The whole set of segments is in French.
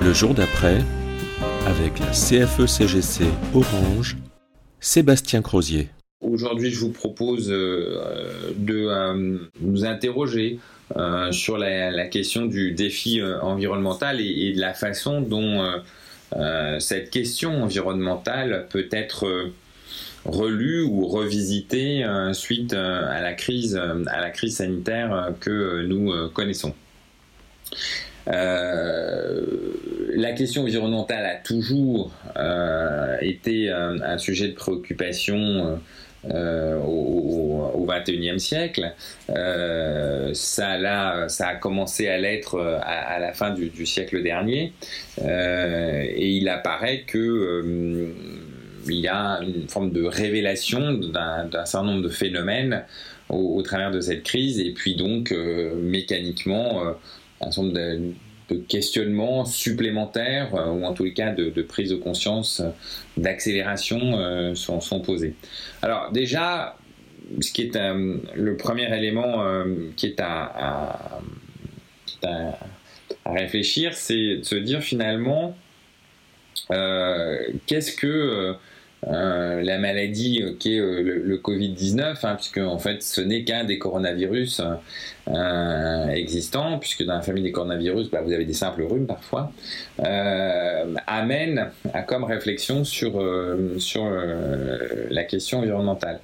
Le jour d'après, avec la CFE-CGC Orange, Sébastien Crozier. Aujourd'hui, je vous propose euh, de euh, nous interroger euh, sur la, question du défi environnemental et, de la façon dont cette question environnementale peut être relue ou revisitée suite à la crise, à la crise sanitaire que nous connaissons. La question environnementale a toujours été un, sujet de préoccupation euh, au, XXIe siècle. Euh, ça, a commencé à l'être euh, à, la fin du, siècle dernier. et il apparaît que il y a une forme de révélation d'un certain nombre de phénomènes au, travers de cette crise, et puis donc mécaniquement un certain nombre de, questionnements supplémentaires, euh, ou en tous les cas de, prise de conscience, euh, d'accélération euh, sont, posés. Alors déjà, ce qui est le premier élément qui est à, réfléchir, c'est de se dire finalement, qu'est-ce que euh, la maladie euh, qui est euh, le, Covid-19, hein, puisque en fait ce n'est qu'un des coronavirus existants, puisque dans la famille des coronavirus, bah, vous avez des simples rhumes parfois, amène à comme réflexion sur, sur la question environnementale.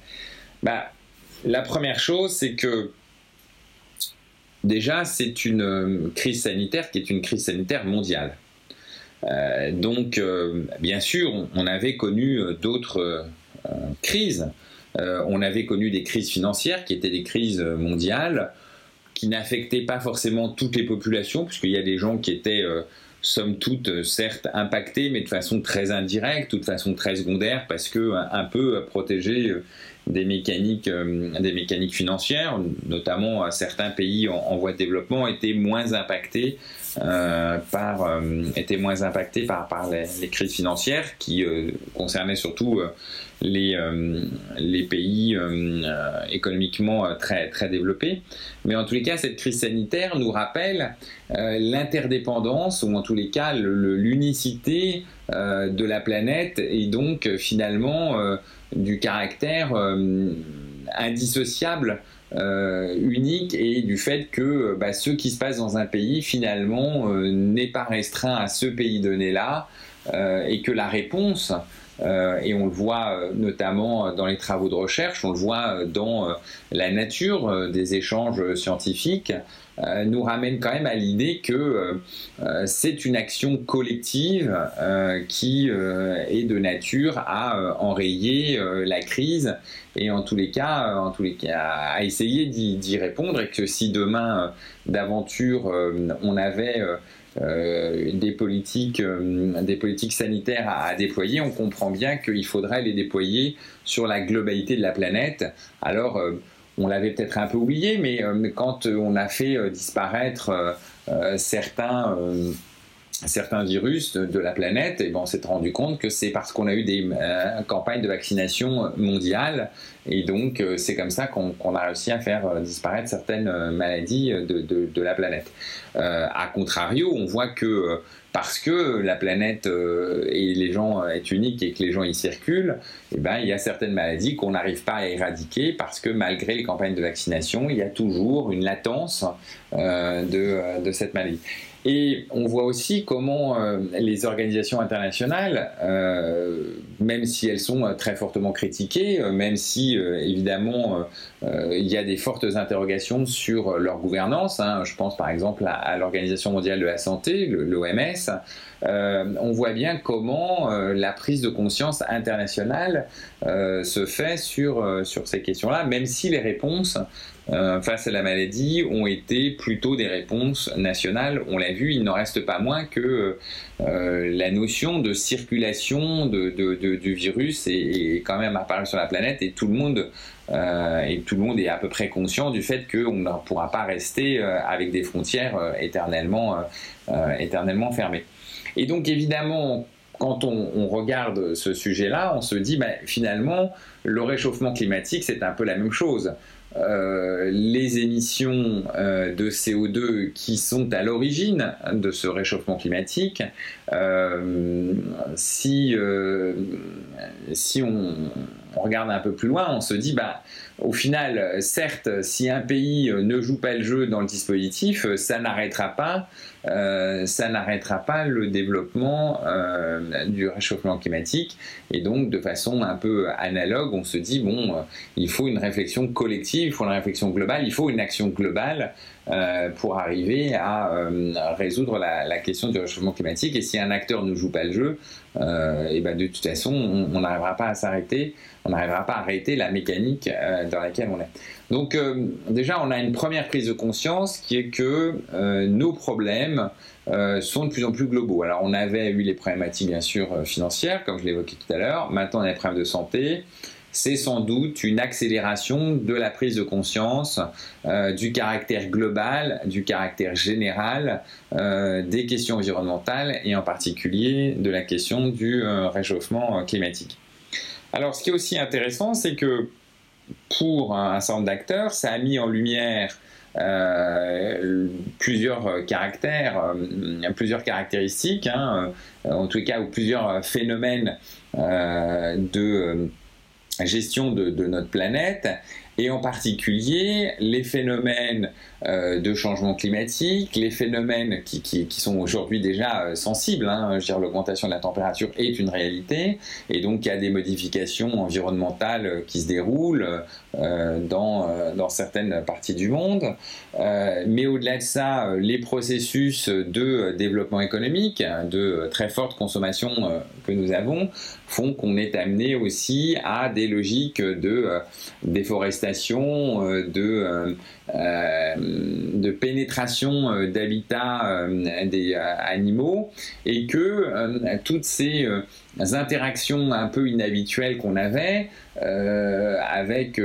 Bah, la première chose, c'est que déjà c'est une crise sanitaire qui est une crise sanitaire mondiale. Euh, donc, euh, bien sûr, on, avait connu euh, d'autres crises. on avait connu des crises financières qui étaient des crises mondiales, qui n'affectaient pas forcément toutes les populations, puisqu'il y a des gens qui étaient somme toute, certes impactés, mais de façon très indirecte ou de façon très secondaire, parce que un peu protégés des mécaniques, des mécaniques financières, notamment certains pays en, voie de développement étaient moins impactés par, euh, étaient moins impactés par, par les, crises financières qui euh, concernaient surtout les, les pays économiquement très, très développés. Mais en tous les cas, cette crise sanitaire nous rappelle l'interdépendance, ou en tous les cas l'unicité de la planète et donc finalement du caractère indissociable euh, unique et du fait que bah, ce qui se passe dans un pays finalement euh, n'est pas restreint à ce pays donné là euh, et que la réponse et on le voit notamment dans les travaux de recherche, on le voit dans la nature des échanges scientifiques, euh, nous ramène quand même à l'idée que euh, euh, c'est une action collective qui est de nature à enrayer la crise et en tous les cas, en tous les cas à essayer d'y répondre et que si demain d'aventure on avait des, politiques, des politiques sanitaires à, déployer, on comprend bien qu'il faudrait les déployer sur la globalité de la planète. Alors, on l'avait peut-être un peu oublié, mais euh, quand euh, on a fait euh, disparaître certains certains virus de, la planète, et ben on s'est rendu compte que c'est parce qu'on a eu des campagnes de vaccination mondiales, et donc c'est comme ça qu'on a réussi à faire disparaître certaines maladies de, la planète. a contrario, on voit que parce que la planète euh, et les gens euh, est unique et que les gens y circulent, eh ben, il y a certaines maladies qu'on n'arrive pas à éradiquer parce que malgré les campagnes de vaccination, il y a toujours une latence euh, de, cette maladie. Et on voit aussi comment euh, les organisations internationales, euh, même si elles sont euh, très fortement critiquées, même si évidemment il y a des fortes interrogations sur leur gouvernance, hein, je pense par exemple à, l'Organisation mondiale de la santé, l'OMS, on voit bien comment la prise de conscience internationale se fait sur, sur ces questions-là, même si les réponses euh, face à la maladie ont été plutôt des réponses nationales. On l'a vu, il n'en reste pas moins que euh, la notion de circulation de, du virus est, quand même apparue sur la planète et tout le monde euh, et tout le monde est à peu près conscient du fait qu'on ne pourra pas rester avec des frontières éternellement, éternellement fermées. Et donc évidemment, quand on, regarde ce sujet-là, on se dit ben, finalement, le réchauffement climatique, c'est un peu la même chose. les émissions de CO2 qui sont à l'origine de ce réchauffement climatique, si, si on, on, regarde un peu plus loin, on se dit, bah, au final, certes, si un pays ne joue pas le jeu dans le dispositif, ça n'arrêtera pas, euh, ça n'arrêtera pas le développement euh, du réchauffement climatique. Et donc, de façon un peu analogue, on se dit bon, euh, il faut une réflexion collective, il faut une réflexion globale, il faut une action globale pour arriver à résoudre la, question du réchauffement climatique. Et si un acteur ne joue pas le jeu, et ben de toute façon, on n'arrivera pas à s'arrêter on n'arrivera pas à arrêter la mécanique euh, dans laquelle on est. Donc euh, déjà, on a une première prise de conscience qui est que euh, nos problèmes sont de plus en plus globaux. Alors on avait eu les problématiques bien sûr financières, comme je l'évoquais tout à l'heure. Maintenant, on a des problèmes de santé. C'est sans doute une accélération de la prise de conscience du caractère global, du caractère général des questions environnementales et en particulier de la question du réchauffement climatique. Alors, ce qui est aussi intéressant, c'est que pour un, certain d'acteurs, ça a mis en lumière euh, plusieurs caractères, euh, plusieurs caractéristiques, hein, euh, en tout cas, ou plusieurs phénomènes de gestion de, notre planète, et en particulier les phénomènes euh, de changement climatique, les phénomènes qui, qui, sont aujourd'hui déjà euh, sensibles. Hein, l'augmentation de la température est une réalité, et donc il y a des modifications environnementales euh, qui se déroulent dans, dans, certaines parties du monde. mais au-delà de ça, les processus de développement économique, de très forte consommation que nous avons, font qu'on est amené aussi à des logiques de déforestation, de de pénétration euh, d'habitats euh, des animaux et que toutes ces interactions un peu inhabituelles qu'on avait avec,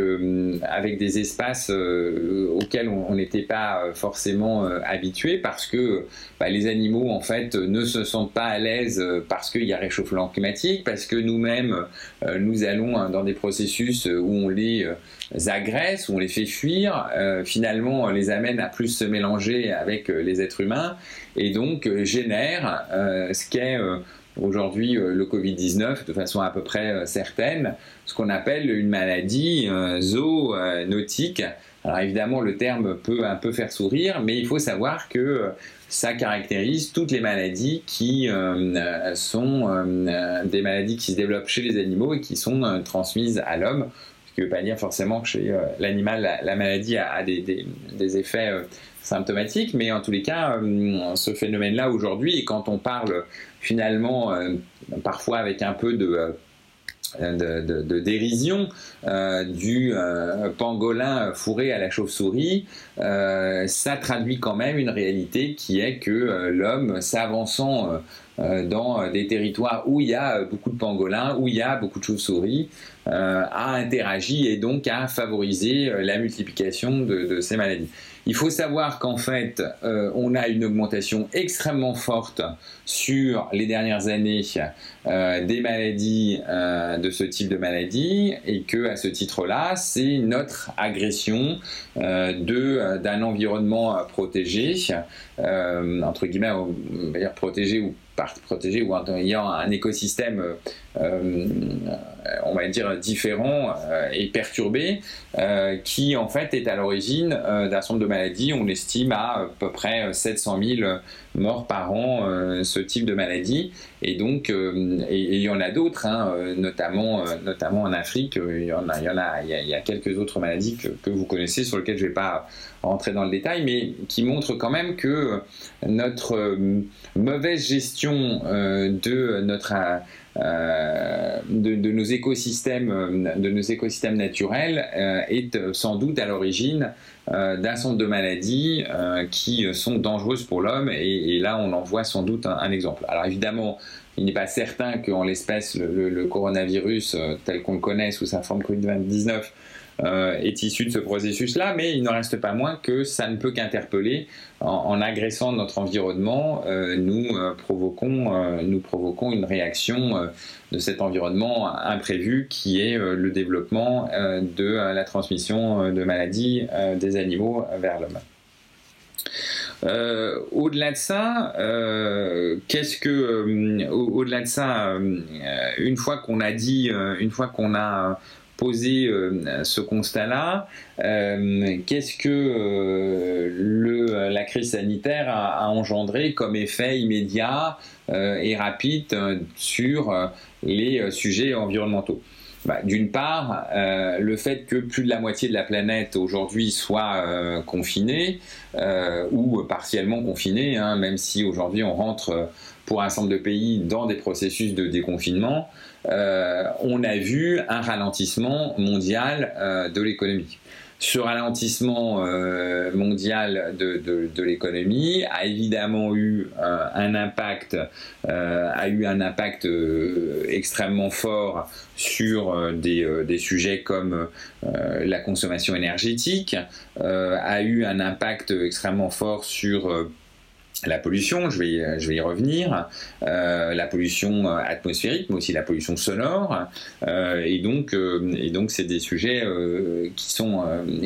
avec des espaces auxquels on n'était pas forcément habitué parce que bah, les animaux en fait ne se sentent pas à l'aise parce qu'il y a réchauffement climatique, parce que nous-mêmes nous allons dans des processus où on les agresse, où on les fait fuir finalement euh, les amène à plus se mélanger avec euh, les êtres humains et donc euh, génère ce qu'est aujourd'hui le Covid-19 de façon à peu près certaine, ce qu'on appelle une maladie zoonotique. Alors évidemment, le terme peut un peu faire sourire, mais il faut savoir que ça caractérise toutes les maladies qui sont des maladies qui se développent chez les animaux et qui sont transmises à l'homme ce qui ne veut pas dire forcément que chez euh, l'animal, la, maladie a, des, effets euh, symptomatiques, mais en tous les cas, euh, ce phénomène-là aujourd'hui, quand on parle finalement, parfois avec un peu de... De, dérision du pangolin fourré à la chauve-souris, ça traduit quand même une réalité qui est que l'homme s'avançant dans des territoires où il y a beaucoup de pangolins, où il y a beaucoup de chauves-souris, euh, a interagi et donc a favorisé euh, la multiplication de, ces maladies. Il faut savoir qu'en fait, euh, on a une augmentation extrêmement forte sur les dernières années des maladies de ce type de maladie et que à ce titre-là, c'est notre agression d'un environnement protégé, entre guillemets, dire protégé ou protégé ou en ayant un écosystème, euh, euh, on va dire, différent euh, et perturbé, qui en fait est à l'origine d'un certain nombre de maladies. On estime à, peu près 700 000 morts par an ce type de maladie. Et donc, il y en a d'autres, hein, notamment, notamment en Afrique, il y en a, quelques autres maladies que, que, vous connaissez, sur lesquelles je ne vais pas rentrer dans le détail, mais qui montrent quand même que notre mauvaise gestion euh, de notre euh, de, nos écosystèmes de nos écosystèmes naturels euh, est sans doute à l'origine d'un certain de maladies qui sont dangereuses pour l'homme et, là on en voit sans doute un, exemple. Alors évidemment il n'est pas certain qu'en l'espèce le, coronavirus tel qu'on le connaît sous sa forme Covid-19 est issu de ce processus-là, mais il n'en reste pas moins que ça ne peut qu'interpeller. En, agressant notre environnement, nous, provoquons, nous provoquons une réaction de cet environnement imprévu qui est le développement de la transmission de maladies des animaux vers l'homme. Euh, au-delà de ça, euh, qu'est-ce que, euh, au-delà de ça, une fois qu'on a dit, une fois qu'on a posé ce constat-là, qu'est-ce que le, la crise sanitaire a, engendré comme effet immédiat et rapide sur les sujets environnementaux? Bah, d'une part, euh, le fait que plus de la moitié de la planète aujourd'hui soit euh, confinée euh, ou partiellement confinée, hein, même si aujourd'hui on rentre pour un certain nombre de pays dans des processus de déconfinement, on a vu un ralentissement mondial de l'économie. Ce ralentissement euh, mondial de, l'économie a évidemment eu euh, un impact, euh, extrêmement fort sur des, sujets comme la consommation énergétique, a eu un impact extrêmement fort sur la pollution, je vais, je vais y revenir, euh, la pollution atmosphérique, mais aussi la pollution sonore, euh, et donc, euh, et donc c'est des sujets qui sont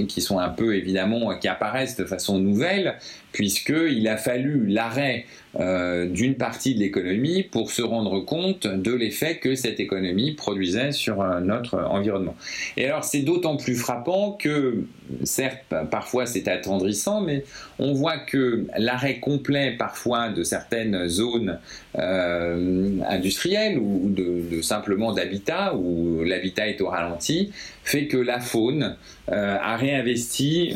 qui sont un peu évidemment qui apparaissent de façon nouvelle, puisqu'il a fallu l'arrêt euh, d'une partie de l'économie pour se rendre compte de l'effet que cette économie produisait sur euh, notre environnement. Et alors c'est d'autant plus frappant que, certes, parfois c'est attendrissant, mais on voit que l'arrêt complet parfois de certaines zones euh, industrielles ou de, simplement d'habitat, où l'habitat est au ralenti, fait que la faune a réinvesti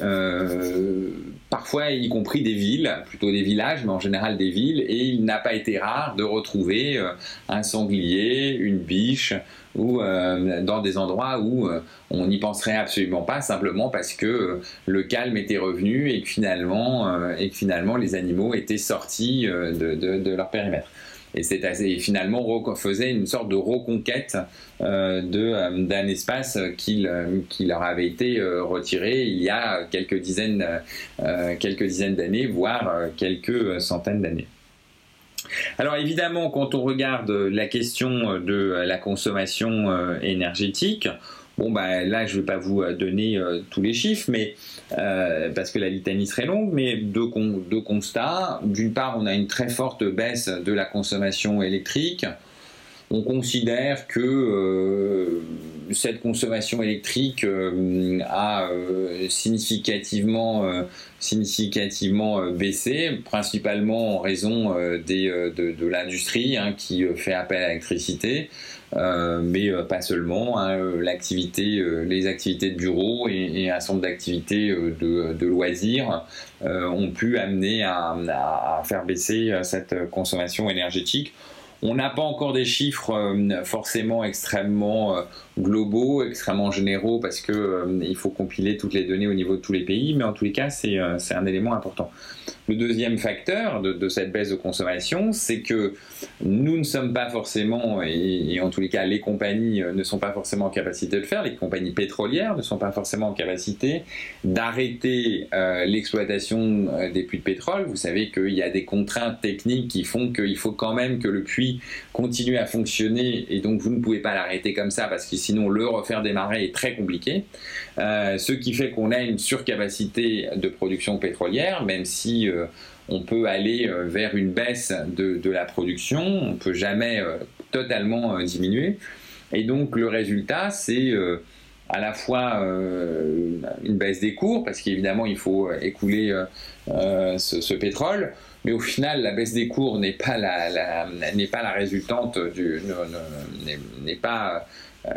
parfois y compris des villes, plutôt des villages, mais en général des villes, et il n'a pas été rare de retrouver euh, un sanglier, une biche, ou euh, dans des endroits où euh, on n'y penserait absolument pas, simplement parce que le calme était revenu et que finalement les animaux étaient sortis de leur périmètre et c'est finalement faisait une sorte de reconquête euh, euh, d'un espace qui, euh, leur avait été retiré il y a quelques dizaines quelques dizaines d'années voire quelques centaines d'années. Alors évidemment, quand on regarde la question de la consommation énergétique, Bon, bah, là, je ne vais pas vous euh, donner euh, tous les chiffres, mais, euh, parce que la litanie serait longue, mais deux, deux constats. D'une part, on a une très forte baisse de la consommation électrique. On considère que cette consommation électrique a significativement, significativement baissé, principalement en raison de, l'industrie hein, qui fait appel à l'électricité. Euh, mais euh, pas seulement. Hein, euh, les activités de bureau et, un centre d'activités de, loisirs ont pu amener à, faire baisser cette consommation énergétique. On n'a pas encore des chiffres forcément extrêmement globaux, extrêmement généraux, parce qu'il faut compiler toutes les données au niveau de tous les pays, mais en tous les cas, c'est un élément important. Le deuxième facteur de, cette baisse de consommation, c'est que nous ne sommes pas forcément, et, en tous les cas les compagnies euh, ne sont pas forcément en capacité de le faire, les compagnies pétrolières ne sont pas forcément en capacité d'arrêter euh, l'exploitation euh, des puits de pétrole. Vous savez qu'il y a des contraintes techniques qui font qu'il faut quand même que le puits continue à fonctionner et donc vous ne pouvez pas l'arrêter comme ça parce que sinon le refaire démarrer est très compliqué. ce qui fait qu'on a une surcapacité de production pétrolière, même si euh, on peut aller euh, vers une baisse de, la production, on ne peut jamais euh, totalement diminuer. Et donc le résultat, c'est à la fois une baisse des cours, parce qu'évidemment il faut écouler ce, pétrole, mais au final la baisse des cours n'est pas la, n'est pas la résultante du n'est pas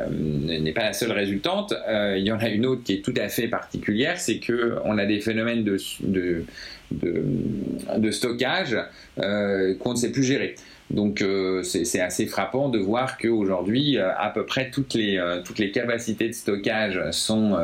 n'est pas la seule résultante. il y en a une autre qui est tout à fait particulière, c'est que on a des phénomènes de de stockage qu'on ne sait plus gérer. Donc euh, c'est assez frappant de voir qu'aujourd'hui, euh, à peu près toutes les, euh, toutes les capacités de stockage sont,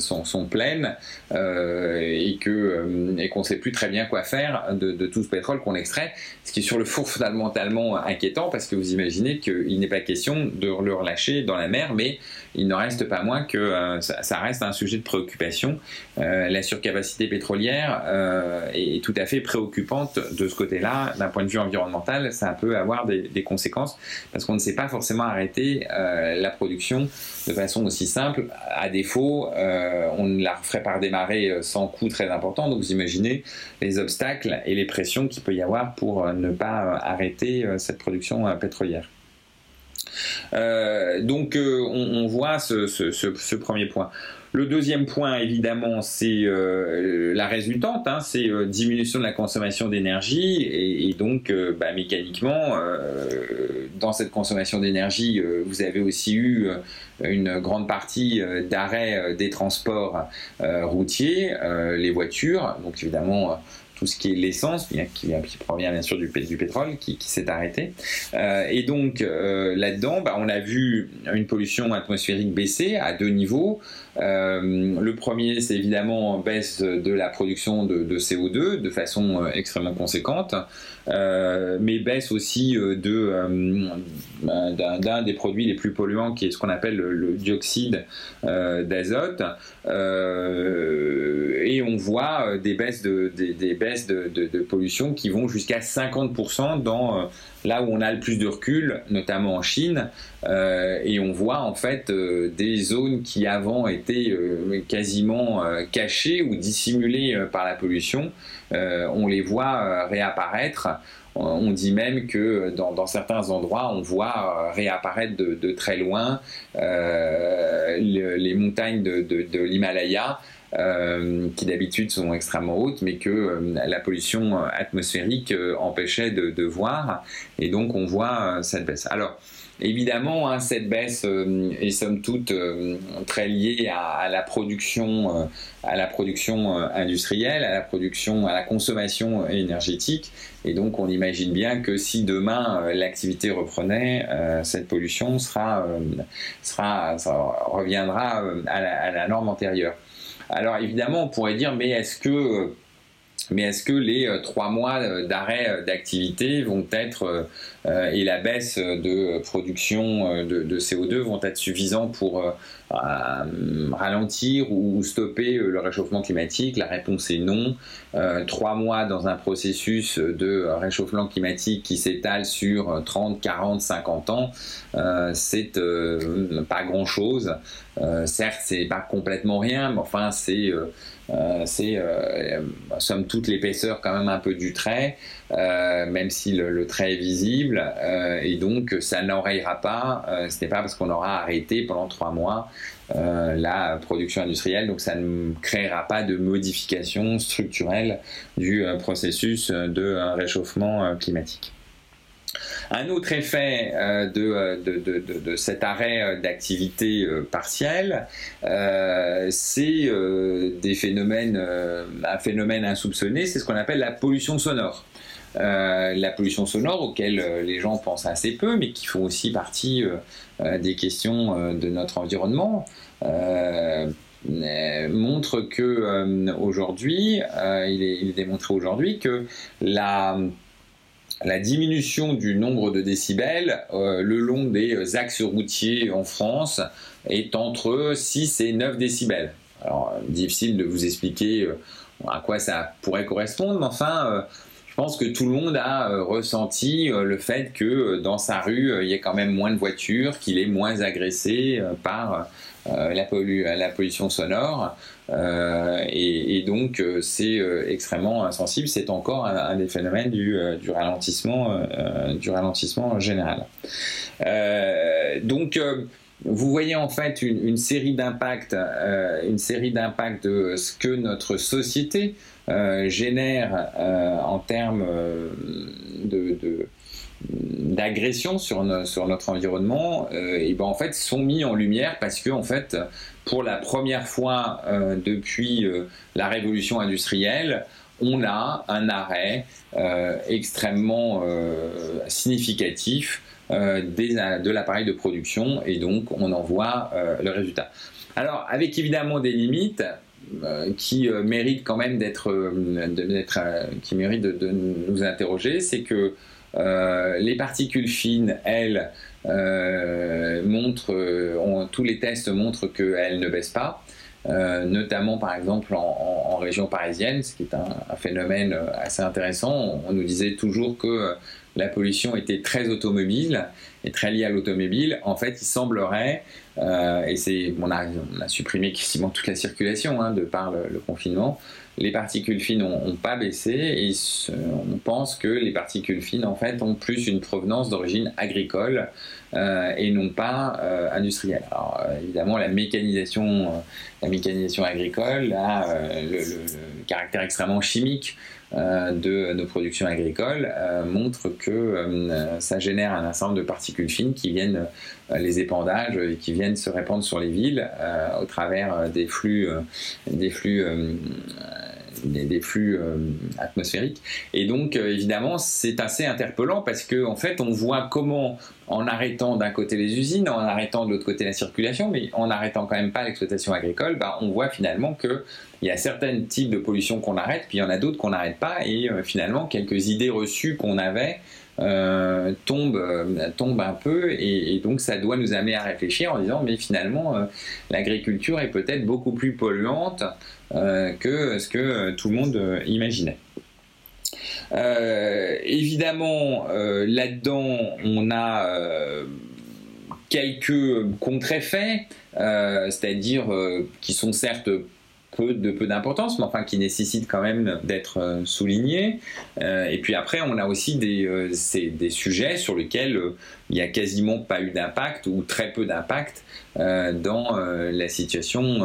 sont, sont, pleines et qu'on ne sait plus très bien quoi faire de, tout ce pétrole qu'on extrait, ce qui est sur le fond fondamentalement inquiétant parce que vous imaginez qu'il n'est pas question de le relâcher dans la mer, mais il ne reste pas moins que ça, ça, reste un sujet de préoccupation. la surcapacité pétrolière est tout à fait préoccupante de ce côté-là, d'un point de vue environnemental, ça a avoir des, conséquences parce qu'on ne sait pas forcément arrêter euh, la production de façon aussi simple. À défaut, euh, on ne la ferait pas redémarrer euh, sans coût très important. Donc vous imaginez les obstacles et les pressions qu'il peut y avoir pour ne pas arrêter cette production pétrolière. donc on, voit ce premier point. Le deuxième point, évidemment, c'est euh, la résultante, hein, c'est euh, diminution de la consommation d'énergie et, donc euh, bah, mécaniquement, dans cette consommation d'énergie, vous avez aussi eu une grande partie d'arrêt des transports routiers, les voitures, donc évidemment tout ce qui est l'essence, qui, qui, provient bien sûr du, du pétrole, qui, s'est arrêté. Euh, et donc euh, là-dedans, bah, on a vu une pollution atmosphérique baisser à deux niveaux. Euh, le premier, c'est évidemment baisse de la production de, CO2 de façon extrêmement conséquente, mais baisse aussi de d'un des produits les plus polluants, qui est ce qu'on appelle le, dioxyde d'azote. et on voit des baisses de, des baisses de, pollution qui vont jusqu'à 50% dans euh, là où on a le plus de recul, notamment en Chine, euh, et on voit en fait euh, des zones qui avant étaient quasiment cachées ou dissimulées par la pollution, on les voit réapparaître. On dit même que dans, certains endroits, on voit réapparaître de, très loin les montagnes de l'Himalaya euh, qui d'habitude sont extrêmement hautes, mais que euh, la pollution atmosphérique euh, empêchait de, voir. Et donc on voit cette baisse. Alors, Évidemment, hein, cette baisse est somme toute très liée à, la production, à la production industrielle, à la production, à la consommation énergétique. Et donc, on imagine bien que si demain l'activité reprenait, cette pollution sera, reviendra à la norme antérieure. Alors évidemment, on pourrait dire, mais est-ce que, mais est-ce que les euh, trois mois euh, d'arrêt euh, d'activité vont être et la baisse de production de, CO2 vont être suffisants pour ralentir ou stopper le réchauffement climatique La réponse est non. trois mois dans un processus de réchauffement climatique qui s'étale sur 30, 40, 50 ans, c'est pas grand-chose. Euh, certes, c'est pas complètement rien, mais enfin, euh, euh, c'est somme toute l'épaisseur quand même un peu du trait, même si le, trait est visible, et donc ça n'enrayera pas. ce n'est pas parce qu'on aura arrêté pendant trois mois la production industrielle, donc ça ne créera pas de modification structurelle du processus de réchauffement climatique. Un autre effet euh, euh, de, cet arrêt euh, d'activité partielle, c'est des phénomènes, un phénomène insoupçonné, c'est ce qu'on appelle la pollution sonore. La pollution sonore auquel les gens pensent assez peu, mais qui font aussi partie des questions de notre environnement. montre que aujourd'hui, il, est, démontré aujourd'hui que la diminution du nombre de décibels euh, le long des axes routiers en France est entre 6 et 9 décibels. Alors, difficile de vous expliquer euh, à quoi ça pourrait correspondre, mais enfin, euh, je pense que tout le monde a ressenti le fait que dans sa rue, il y a quand même moins de voitures, qu'il est moins agressé par la, pollution sonore. Euh, et, donc euh, c'est euh, extrêmement insensible. C'est encore un, des phénomènes du, du ralentissement, du ralentissement général. donc vous voyez en fait une, série d'impacts, une série d'impacts de ce que notre société génère en termes de, d'agression sur, notre environnement, et ben en fait sont mis en lumière parce que en fait pour la première fois euh, depuis euh, la révolution industrielle, on a un arrêt extrêmement significatif de l'appareil de production et donc on en voit le résultat. Alors avec évidemment des limites, qui méritent quand même d'être, qui méritent de, nous interroger, c'est que les particules fines, elles, montrent, tous les tests montrent qu'elles ne baissent pas. Euh, notamment par exemple en, région parisienne, ce qui est un, phénomène euh, assez intéressant. On, nous disait toujours que euh, la pollution était très automobile et très liée à l'automobile. En fait, il semblerait, et c'est, on a, supprimé quasiment toute la circulation hein, de par le, confinement, les particules fines n'ont pas baissé et on pense que les particules fines en fait ont plus une provenance d'origine agricole euh, et non pas euh, industrielle. Alors euh, évidemment la mécanisation, la mécanisation agricole a le, caractère extrêmement chimique de nos productions agricoles montre que ça génère un ensemble de particules fines qui viennent les épandages et qui viennent se répandre sur les villes au travers des flux, des flux des, flux euh, atmosphériques. Et donc, euh, évidemment, c'est assez interpellant parce qu'en en fait, on voit comment, en arrêtant d'un côté les usines, en arrêtant de l'autre côté la circulation, mais en arrêtant quand même pas l'exploitation agricole, bah, on voit finalement qu'il y a certains types de pollution qu'on arrête, puis il y en a d'autres qu'on n'arrête pas, et euh, finalement, quelques idées reçues qu'on avait euh, un peu et, donc ça doit nous amener à réfléchir en disant mais finalement l'agriculture est peut-être beaucoup plus polluante que ce que tout le monde imaginait. évidemment, là-dedans, on a quelques contre-effets, c'est-à-dire qui sont certes de peu d'importance, mais enfin qui nécessite quand même d'être euh, souligné. Euh, et puis après, on a aussi euh, des sujets sur lesquels il n'y a quasiment pas eu d'impact ou très peu d'impact dans la situation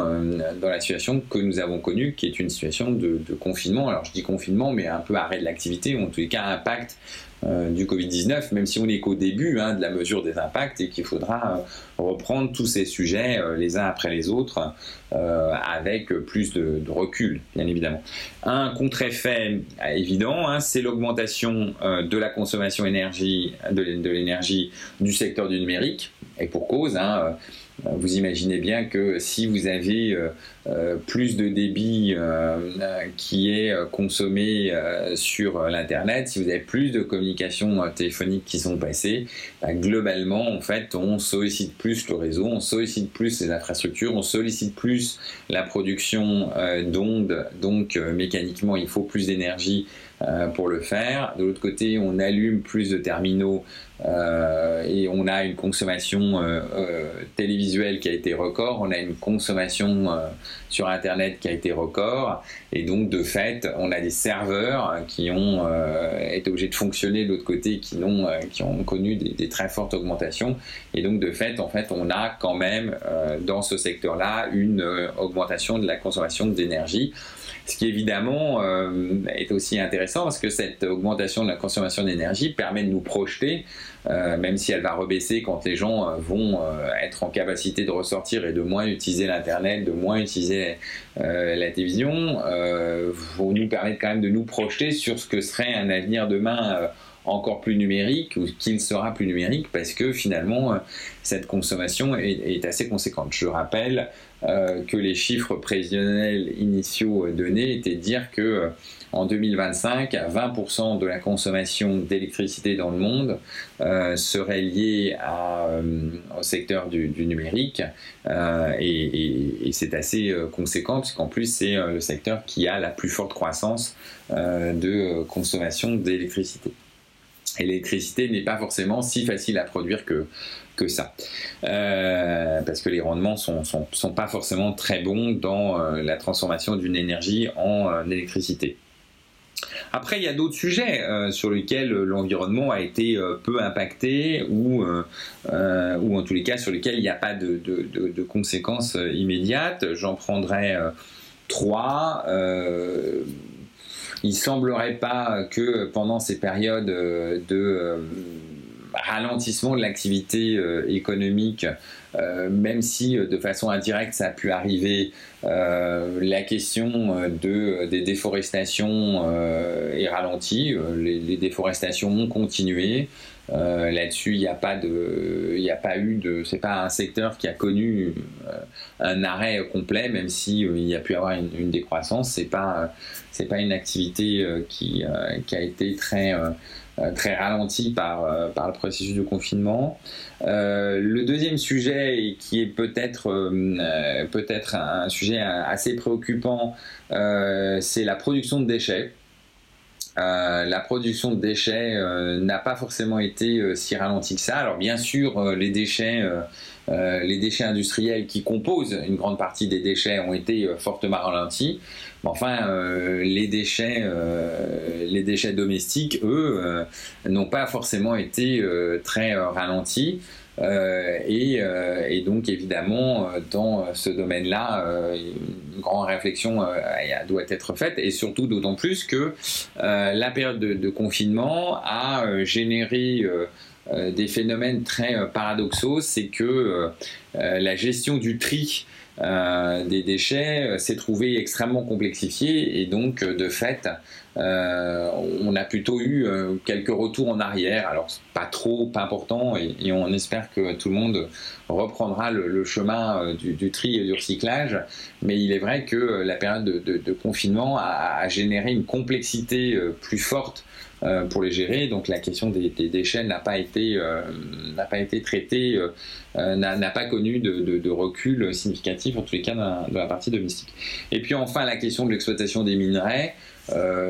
dans la situation que nous avons connue, qui est une situation de, de, confinement. Alors je dis confinement, mais un peu arrêt de l'activité ou en tous les cas impact euh, du Covid-19, même si on n'est qu'au début hein, de la mesure des impacts et qu'il faudra euh, reprendre tous ces sujets euh, les uns après les autres avec plus de, recul, bien évidemment. Un contre-effet évident, hein, c'est l'augmentation de la consommation énergie, de l'énergie du secteur du numérique, et pour cause. Hein, vous imaginez bien que si vous avez euh, euh, plus de débit euh, qui est consommé sur l'Internet, si vous avez plus de communications téléphoniques qui sont passées, bah, globalement, en fait, on sollicite plus le réseau, on sollicite plus les infrastructures, on sollicite plus la production d'ondes, donc mécaniquement, il faut plus d'énergie pour le faire. De l'autre côté, on allume plus de terminaux euh, et on a une consommation euh, euh, télévisuelle qui a été record, on a une consommation sur Internet qui a été record, et donc de fait, on a des serveurs qui ont été obligés de fonctionner de l'autre côté, qui, ont, qui ont connu des, des, très fortes augmentations, et donc de fait, en fait, on a quand même dans ce secteur-là une augmentation de la consommation d'énergie. Ce qui évidemment est aussi intéressant parce que cette augmentation de la consommation d'énergie permet de nous projeter euh, même si elle va rebaisser quand les gens euh, vont euh, être en capacité de ressortir et de moins utiliser l'Internet, de moins utiliser la télévision, vous nous permettre quand même de nous projeter sur ce que serait un avenir demain encore plus numérique ou qu'il sera plus numérique parce que finalement cette consommation est, assez conséquente. Je rappelle que les chiffres prévisionnels initiaux donnés étaient de dire que en 2025, 20% de la consommation d'électricité dans le monde euh, serait liée euh, au secteur du, numérique euh, et, c'est assez conséquent puisqu'en plus c'est le secteur qui a la plus forte croissance de consommation d'électricité. Et l'électricité n'est pas forcément si facile à produire que, que ça. parce que les rendements sont, sont, pas forcément très bons dans la transformation d'une énergie en électricité. Après, il y a d'autres sujets euh, sur lesquels l'environnement a été euh, peu impacté ou, euh, ou en tous les cas sur lesquels il n'y a pas de, de, conséquences immédiates. J'en prendrai trois. il semblerait pas que pendant ces périodes de ralentissement de l'activité économique, même si de façon indirecte ça a pu arriver, la question de, des déforestations est ralentie, les, déforestations ont continué. Là-dessus, il n'y a pas de, il a pas eu de, c'est pas un secteur qui a connu un arrêt complet, même si il y a pu avoir une, décroissance. C'est pas, c'est pas une activité qui, a été très euh, très ralenti par, euh, par le processus de confinement. Euh, le deuxième sujet, qui est peut-être peut-être un sujet assez préoccupant, c'est la production de déchets. la production de déchets n'a pas forcément été si ralentie que ça. Alors bien sûr, les déchets, les déchets industriels qui composent une grande partie des déchets ont été fortement ralentis enfin, euh, les déchets, euh, les déchets domestiques, eux, euh, n'ont pas forcément été très ralentis. Et, donc évidemment dans ce domaine-là, une grande réflexion doit être faite et surtout d'autant plus que la période de, confinement a généré des phénomènes très paradoxaux, c'est que la gestion du tri euh, des déchets euh, s'est trouvé extrêmement complexifié et donc euh, de fait on a plutôt eu quelques retours en arrière. Alors pas trop pas important et, on espère que tout le monde reprendra le, chemin du, tri et du recyclage. Mais il est vrai que la période de, confinement a, généré une complexité plus forte euh, pour les gérer. Donc la question des, déchets n'a pas été euh, n'a pas été traitée, euh, n'a pas connu de, recul significatif en tous les cas dans la, partie domestique. Et puis enfin la question de l'exploitation des minerais.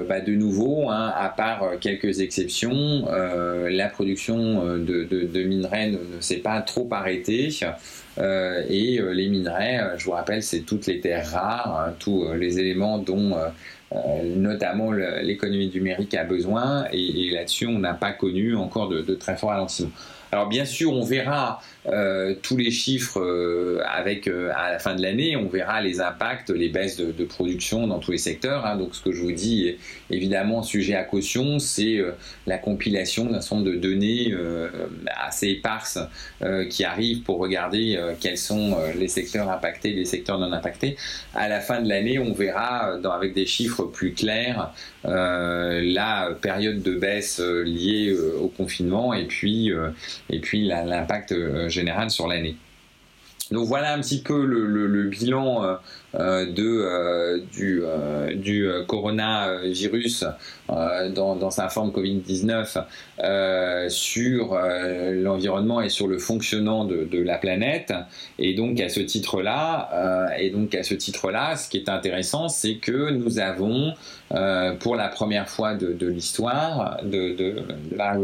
Bah, de nouveau, hein, à part quelques exceptions, la production de, minerais ne, s'est pas trop arrêtée. et les minerais, je vous rappelle, c'est toutes les terres rares, hein, tous les éléments dont notamment l'économie numérique a besoin, et, là-dessus, on n'a pas connu encore de, de très fort ralentissement. Alors bien sûr, on verra euh, tous les chiffres euh, avec euh, à la fin de l'année, on verra les impacts, les baisses de, production dans tous les secteurs. Hein. Donc ce que je vous dis, évidemment, sujet à caution, c'est la compilation d'un certain nombre de données assez éparses qui arrivent pour regarder quels sont les secteurs impactés, les secteurs non impactés. À la fin de l'année, on verra dans, avec des chiffres plus clairs la période de baisse liée au confinement et puis et puis l'impact général sur l'année. Donc voilà un petit peu le, bilan euh, euh, de, euh, du, coronavirus dans, sa forme Covid-19 sur l'environnement et sur le fonctionnement de, la planète. Et donc à ce titre-là, et donc à ce titre-là, ce qui est intéressant, c'est que nous avons pour la première fois de, l'histoire, de,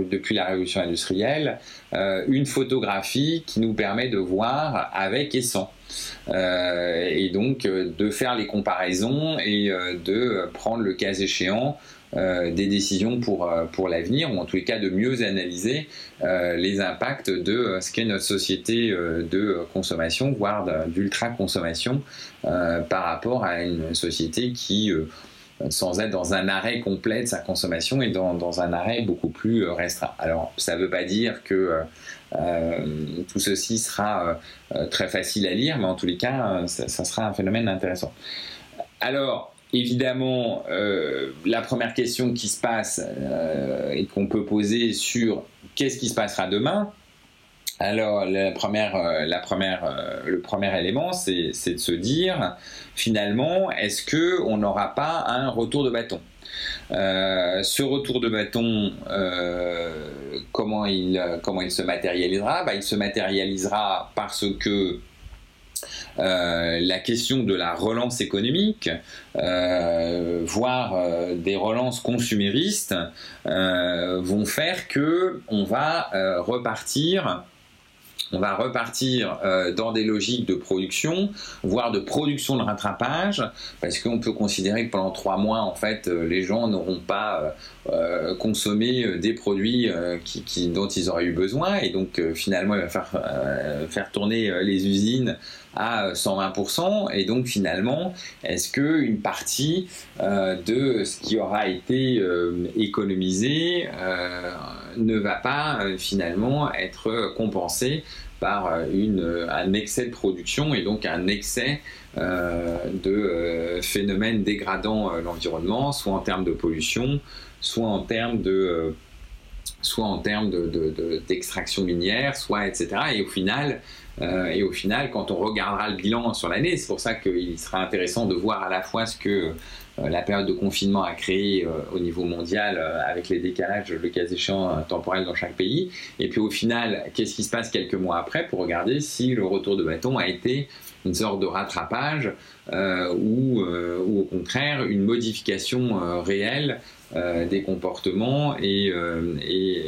depuis la révolution industrielle, une photographie qui nous permet de voir avec et sans. Euh, et donc euh, de faire les comparaisons et euh, de prendre le cas échéant des décisions pour, pour l'avenir, ou en tous les cas de mieux analyser les impacts de ce qu'est notre société de consommation, voire d'ultra-consommation, par rapport à une société qui sans être dans un arrêt complet de sa consommation et dans, dans un arrêt beaucoup plus restreint. Alors, ça ne veut pas dire que euh, tout ceci sera euh, très facile à lire, mais en tous les cas, ça, sera un phénomène intéressant. Alors, évidemment, euh, la première question qui se passe et qu'on peut poser sur qu'est-ce qui se passera demain, alors, le premier élément, c'est de se dire, finalement, est-ce qu'on n'aura pas un retour de bâton? Euh, ce retour de bâton, euh, comment, il, se matérialisera? Bah, Il se matérialisera parce que euh, la question de la relance économique, voire des relances consuméristes, vont faire que on va repartir on va repartir euh, dans des logiques de production, voire de production de rattrapage, parce qu'on peut considérer que pendant trois mois, en fait, euh, les gens n'auront pas euh, consommé des produits dont ils auraient eu besoin, et donc finalement, il va faire, faire tourner les usines à 120%. Et donc finalement, est-ce qu'une partie de ce qui aura été économisé ne va pas finalement être compensé par une, un excès de production et donc un excès de phénomènes dégradant l'environnement, soit en termes de pollution, soit en termes de soit en termes d'extraction de, minière, soit etc. Et au final, euh, et au final, quand on regardera le bilan sur l'année, c'est pour ça qu'il sera intéressant de voir à la fois ce que euh, la période de confinement a créé euh, au niveau mondial avec les décalages, le cas échéant, temporels dans chaque pays, et puis au final, qu'est-ce qui se passe quelques mois après pour regarder si le retour de bâton a été une sorte de rattrapage ou, au contraire une modification réelle euh, des comportements et, euh,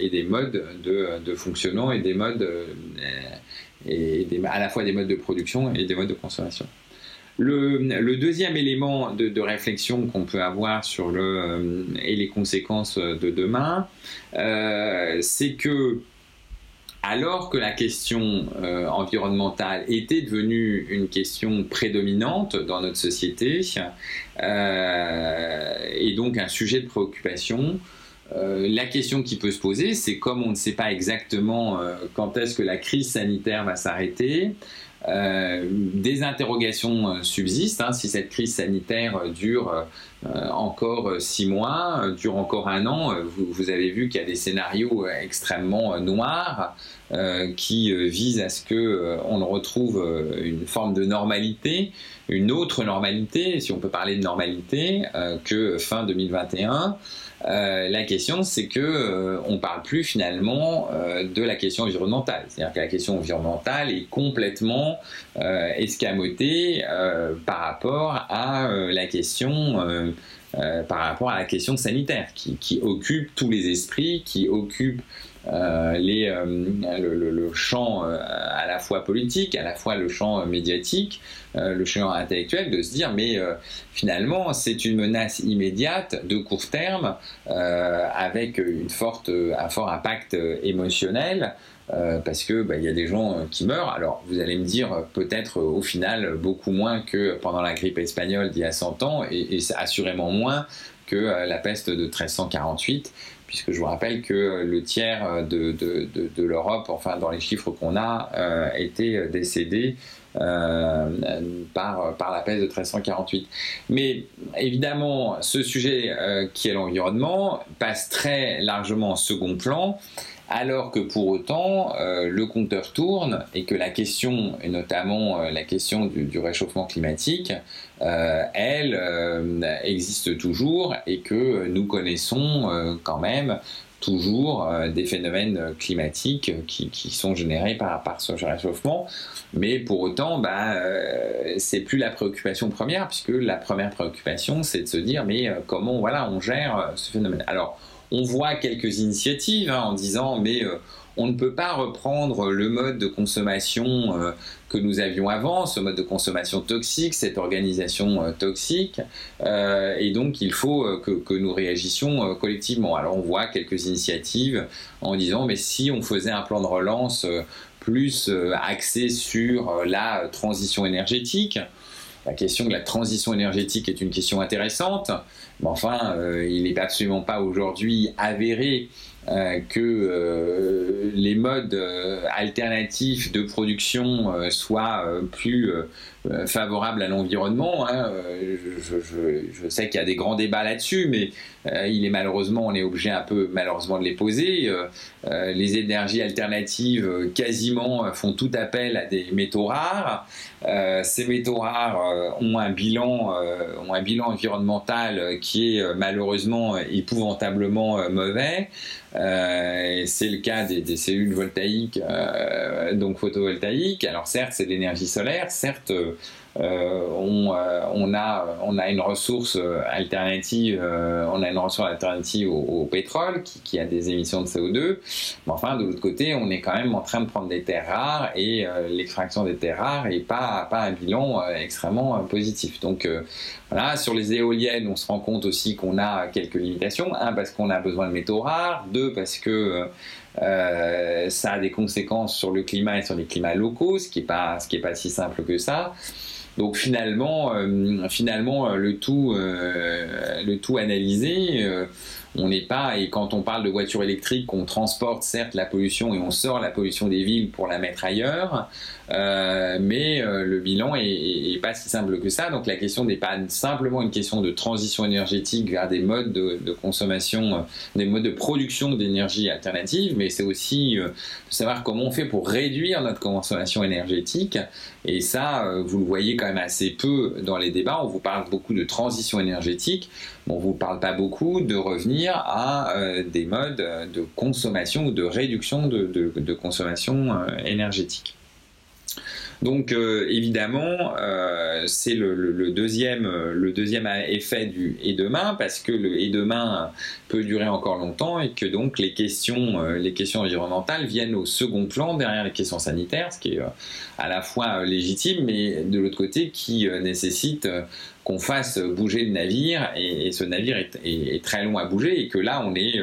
des modes de, fonctionnement et des modes euh, à la fois des modes de production et des modes de consommation. Le, le deuxième élément de, de réflexion qu'on peut avoir sur le et les conséquences de demain, c'est que alors que la question euh, environnementale était devenue une question prédominante dans notre société euh, et donc un sujet de préoccupation, euh, la question qui peut se poser, c'est comme on ne sait pas exactement quand est-ce que la crise sanitaire va s'arrêter, des interrogations subsistent. Hein, si cette crise sanitaire dure encore six mois, dure encore un an, vous avez vu qu'il y a des scénarios extrêmement noirs. Euh, qui euh, vise à ce que euh, on retrouve une forme de normalité, une autre normalité, si on peut parler de normalité, que fin 2021. La question, c'est que on parle plus finalement de la question environnementale. C'est-à-dire que la question environnementale est complètement escamotée par rapport à la question. par rapport à la question sanitaire qui, qui, occupe tous les esprits, qui occupe euh, les, euh, le, champ euh, à la fois politique, à la fois le champ médiatique, le champ intellectuel, de se dire mais finalement c'est une menace immédiate de court terme avec une forte, un fort impact émotionnel. parce que bah, il y a des gens qui meurent. Alors vous allez me dire peut-être au final beaucoup moins que pendant la grippe espagnole d'il y a 100 ans et, et assurément moins que la peste de 1348 puisque je vous rappelle que le tiers de, de, l'Europe, enfin dans les chiffres qu'on a, euh, était décédé euh, par, par la peste de 1348. Mais évidemment, ce sujet euh, qui est l'environnement passe très largement en second plan alors que pour autant euh, le compteur tourne et que la question, et notamment euh, la question du, réchauffement climatique, euh, elle existe toujours et que nous connaissons quand même toujours des phénomènes climatiques qui, sont générés par, ce réchauffement. Mais pour autant, bah, c'est plus la préoccupation première, puisque la première préoccupation, c'est de se dire, mais comment voilà, on gère ce phénomène Alors, on voit quelques initiatives hein, en disant mais euh, on ne peut pas reprendre le mode de consommation euh, que nous avions avant, ce mode de consommation toxique, cette organisation euh, toxique, et donc il faut que, nous réagissions collectivement. Alors on voit quelques initiatives en disant mais si on faisait un plan de relance plus axé sur la transition énergétique, la question de la transition énergétique est une question intéressante, mais enfin, euh, il n'est absolument pas aujourd'hui avéré euh, que euh, les modes alternatifs de production soient plus favorables à l'environnement. Hein. Je, sais qu'il y a des grands débats là-dessus, mais il est malheureusement, on est obligé un peu malheureusement de les poser. les énergies alternatives quasiment font tout appel à des métaux rares. ces métaux rares ont un bilan, ont un bilan environnemental qui est euh, malheureusement épouvantablement euh, mauvais. Euh, c'est le cas des, cellules voltaïques, donc photovoltaïques. Alors certes, c'est l'énergie solaire, certes, euh, on, euh, on, a, on a une ressource alternative, euh, on a une ressource alternative au, pétrole qui, a des émissions de CO2. Mais enfin, de l'autre côté, on est quand même en train de prendre des terres rares et l'extraction des terres rares n'est pas, pas un bilan extrêmement positif. Donc voilà, sur les éoliennes, on se rend compte aussi qu'on a quelques limitations. Un, parce qu'on a besoin de métaux rares. Deux, parce que ça a des conséquences sur le climat et sur les climats locaux, ce qui n'est pas, ce qui est pas si simple que ça. Donc finalement, finalement le tout, le tout analysé on n'est pas, et quand on parle de voitures électriques, on transporte certes la pollution et on sort la pollution des villes pour la mettre ailleurs, euh, mais euh, le bilan est, pas si simple que ça. Donc la question n'est pas simplement une question de transition énergétique vers des modes de, consommation, euh, des modes de production d'énergie alternative, mais c'est aussi de savoir comment on fait pour réduire notre consommation énergétique. Et ça, vous le voyez quand même assez peu dans les débats. On vous parle beaucoup de transition énergétique, mais on vous parle pas beaucoup de revenir à des modes de consommation ou de réduction de consommation énergétique. Donc euh, évidemment, euh, c'est le, deuxième, le deuxième effet du et demain, parce que le et demain peut durer encore longtemps et que donc les questions, euh, les questions environnementales viennent au second plan derrière les questions sanitaires, ce qui est à la fois légitime, mais de l'autre côté qui nécessite qu'on fasse bouger le navire et, ce navire est, est, très long à bouger et que là on est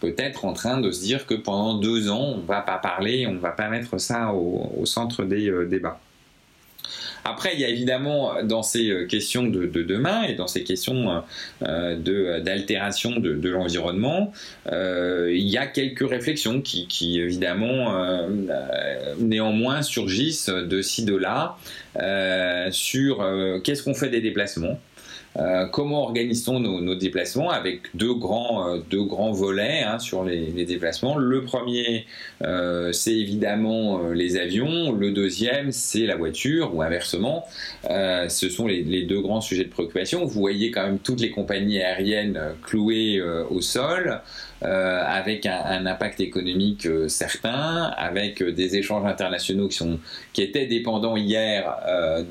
peut-être en train de se dire que pendant deux ans, on ne va pas parler, on ne va pas mettre ça au, centre des euh, débats. Après, il y a évidemment dans ces euh, questions de, demain et dans ces questions euh, d'altération de, l'environnement, il y a quelques réflexions qui, évidemment, néanmoins surgissent de ci, de là, sur qu'est-ce qu'on fait des déplacements. Euh, comment organise-t-on nos, déplacements avec deux grands, euh, volets hein, sur les, déplacements. Le premier, euh, c'est évidemment les avions. Le deuxième, c'est la voiture ou inversement. ce sont les, deux grands sujets de préoccupation. Vous voyez quand même toutes les compagnies aériennes clouées au sol. Euh, avec un, impact économique euh, certain, avec euh, des échanges internationaux qui, sont, qui étaient dépendants hier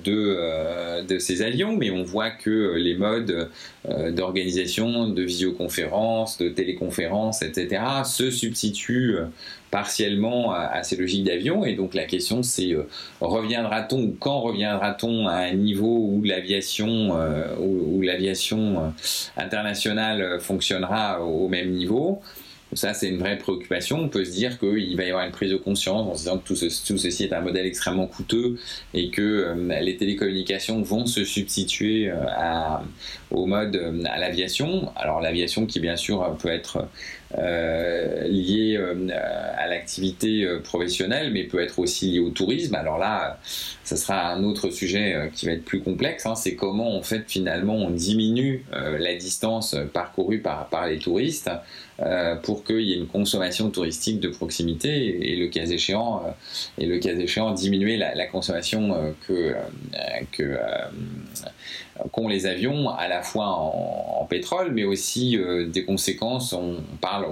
de, de ces avions, mais on voit que les modes d'organisation, de visioconférence, de téléconférence, etc., se substituent partiellement à, ces logiques d'avion. Et donc la question c'est reviendra-t-on ou quand reviendra-t-on à un niveau où l'aviation où l'aviation internationale fonctionnera au même niveau? Ça, c'est une vraie préoccupation. On peut se dire qu'il va y avoir une prise de conscience en se disant que tout, ceci est un modèle extrêmement coûteux et que euh, les télécommunications vont se substituer euh, au mode euh, à l'aviation. Alors l'aviation qui bien sûr peut être liée à l'activité professionnelle, mais peut être aussi liée au tourisme. Alors là, ça sera un autre sujet qui va être plus complexe. Hein. C'est comment en fait finalement on diminue la distance parcourue par, les touristes euh, pour qu'il y ait une consommation touristique de proximité et, le cas échéant, euh, et le cas échéant diminuer la, consommation euh, que qu'ont les avions à la fois en, pétrole mais aussi des conséquences. On, parle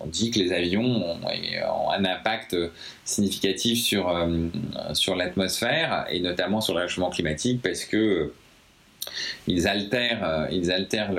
on, dit que les avions ont, un impact significatif sur, sur l'atmosphère et notamment sur le réchauffement climatique parce que ils altèrent, euh, ils altèrent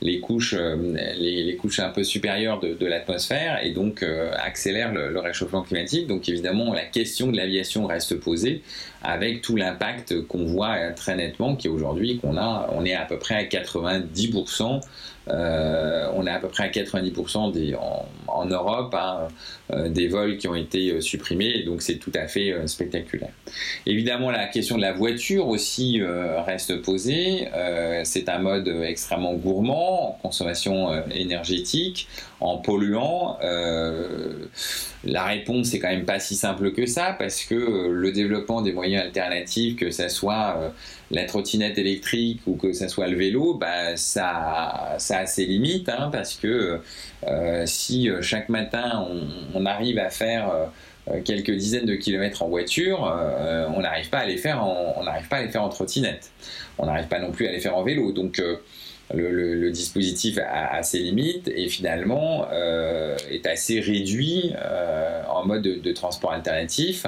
les, couches, euh, les, couches un peu supérieures de, l'atmosphère et donc euh, accélèrent le, réchauffement climatique. Donc évidemment, la question de l'aviation reste posée avec tout l'impact qu'on voit très nettement, qui est aujourd'hui qu'on a, on est à peu près à 90% euh, on est à peu près à 90% des, en, Europe hein, euh, des vols qui ont été euh, supprimés, donc c'est tout à fait spectaculaire. Évidemment, la question de la voiture aussi reste posée. c'est un mode extrêmement gourmand en consommation énergétique, en polluant. la réponse n'est quand même pas si simple que ça, parce que le développement des moyens alternatifs, que ce soit la trottinette électrique ou que ce soit le vélo, bah, ça, ça a ses limites, hein, parce que euh, si euh, chaque matin on, arrive à faire euh, quelques dizaines de kilomètres en voiture, on n'arrive pas à les faire en, on n'arrive pas à les faire en trottinette. On n'arrive pas non plus à les faire en vélo. Donc le, dispositif a, ses limites et finalement est assez réduit en mode de transport alternatif.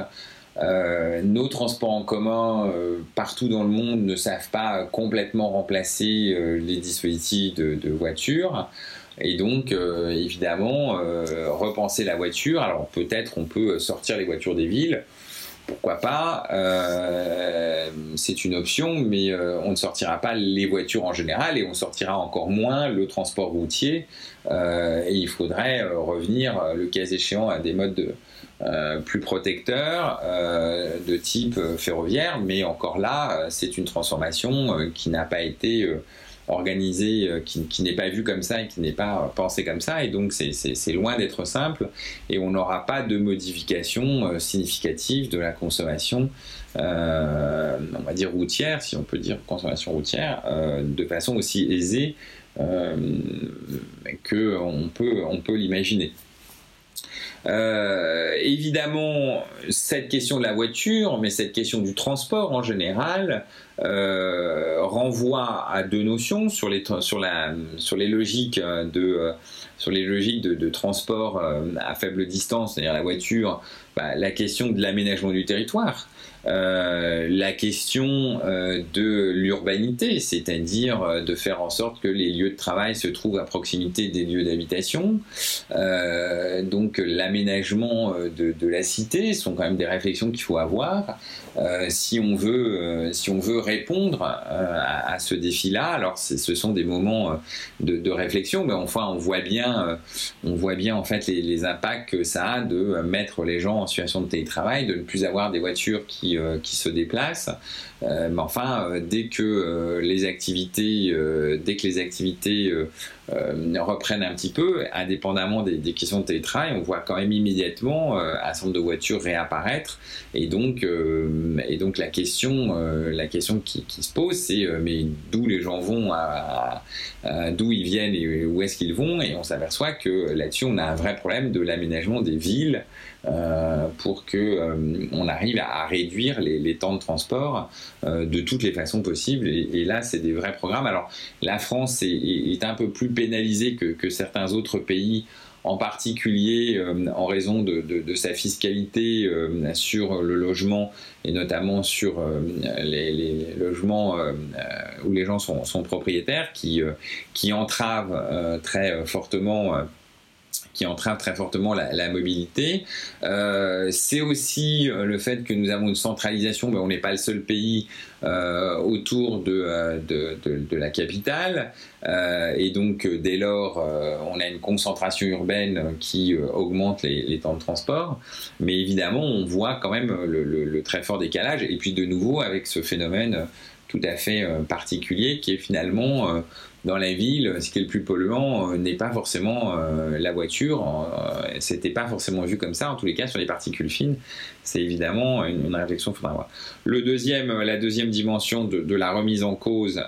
Euh, nos transports en commun euh, partout dans le monde ne savent pas complètement remplacer euh, les dispositifs de, de voiture. Et donc, évidemment, repenser la voiture. Alors peut-être on peut sortir les voitures des villes. pourquoi pas? C'est une option, mais on ne sortira pas les voitures en général et on sortira encore moins le transport routier. et il faudrait revenir, le cas échéant, à des modes de, euh, plus protecteur euh, de type euh, ferroviaire, mais encore là, c'est une transformation qui n'a pas été organisée, qui, n'est pas vue comme ça et qui n'est pas pensée comme ça, et donc c'est loin d'être simple, et on n'aura pas de modification significative de la consommation, on va dire routière, si on peut dire consommation routière, de façon aussi aisée qu'on on peut l'imaginer. Euh, évidemment, cette question de la voiture, mais cette question du transport en général, euh, renvoie à deux notions sur les, logiques de, transport euh, à faible distance, c'est-à-dire la voiture, bah, la question de l'aménagement du territoire. Euh, la question euh, de l'urbanité, c'est-à-dire euh, de faire en sorte que les lieux de travail se trouvent à proximité des lieux d'habitation. donc l'aménagement de, la cité sont quand même des réflexions qu'il faut avoir si on veut si on veut répondre à, ce défi-là. Alors ce sont des moments de, réflexion, mais enfin on voit bien on voit bien en fait les, les impacts que ça a de mettre les gens en situation de télétravail, de ne plus avoir des voitures qui euh, qui, se déplacent. Euh, mais enfin, euh, dès que les activités, dès que les activités reprennent un petit peu, indépendamment des, questions de télétravail, on voit quand même immédiatement un centre de voitures réapparaître. Et donc, et donc la question, la question qui, se pose, c'est mais d'où les gens vont, d'où ils viennent et où est-ce qu'ils vont? Et on s'aperçoit que là-dessus, on a un vrai problème de l'aménagement des villes. Euh, pour que euh, on arrive à, réduire les, temps de transport euh, de toutes les façons possibles. Et, là, c'est des vrais programmes. Alors, la France est, un peu plus pénalisée que, certains autres pays en particulier en raison de, sa fiscalité sur le logement et notamment sur les, logements où les gens sont, propriétaires qui, qui entravent très fortement qui entrave très fortement la, mobilité. Euh, c'est aussi euh, le fait que nous avons une centralisation, mais on n'est pas le seul pays euh, autour de, de, la capitale. et donc, dès lors, on a une concentration urbaine qui augmente les, temps de transport. Mais évidemment, on voit quand même le, très fort décalage. Et puis, de nouveau, avec ce phénomène tout à fait particulier qui est finalement dans la ville, ce qui est le plus polluant euh, n'est pas forcément euh, la voiture. Euh, c'était pas forcément vu comme ça. En tous les cas, sur les particules fines, c'est évidemment une, réflexion qu'il faudra avoir. Le deuxième, la deuxième dimension de, la remise en cause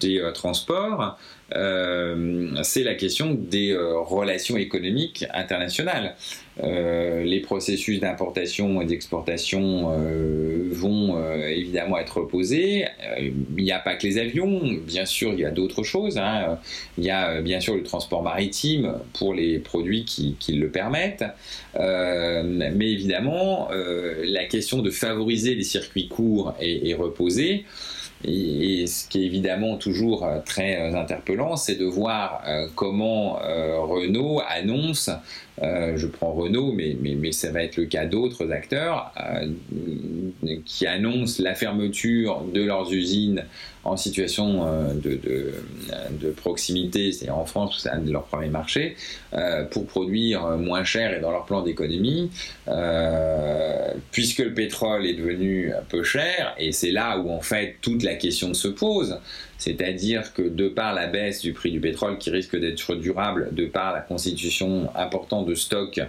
des transports, c'est la question des relations économiques internationales. Euh, les processus d'importation et d'exportation euh, vont euh, évidemment être posés. il n'y a pas que les avions, bien sûr, il y a d'autres choses. Hein. Il y a bien sûr le transport maritime pour les produits qui, le permettent. mais évidemment, la question de favoriser les circuits courts est, reposée. Et, ce qui est évidemment toujours très interpellant, c'est de voir comment Renault annonce euh, je prends Renault, mais, mais, ça va être le cas d'autres acteurs euh, qui annoncent la fermeture de leurs usines en situation euh, de, de, proximité, c'est-à-dire en France, c'est leur premier marché, pour produire moins cher et dans leur plan d'économie, puisque le pétrole est devenu peu cher, et c'est là où en fait toute la question se pose. C'est-à-dire que de par la baisse du prix du pétrole qui risque d'être durable, de par la constitution importante de stocks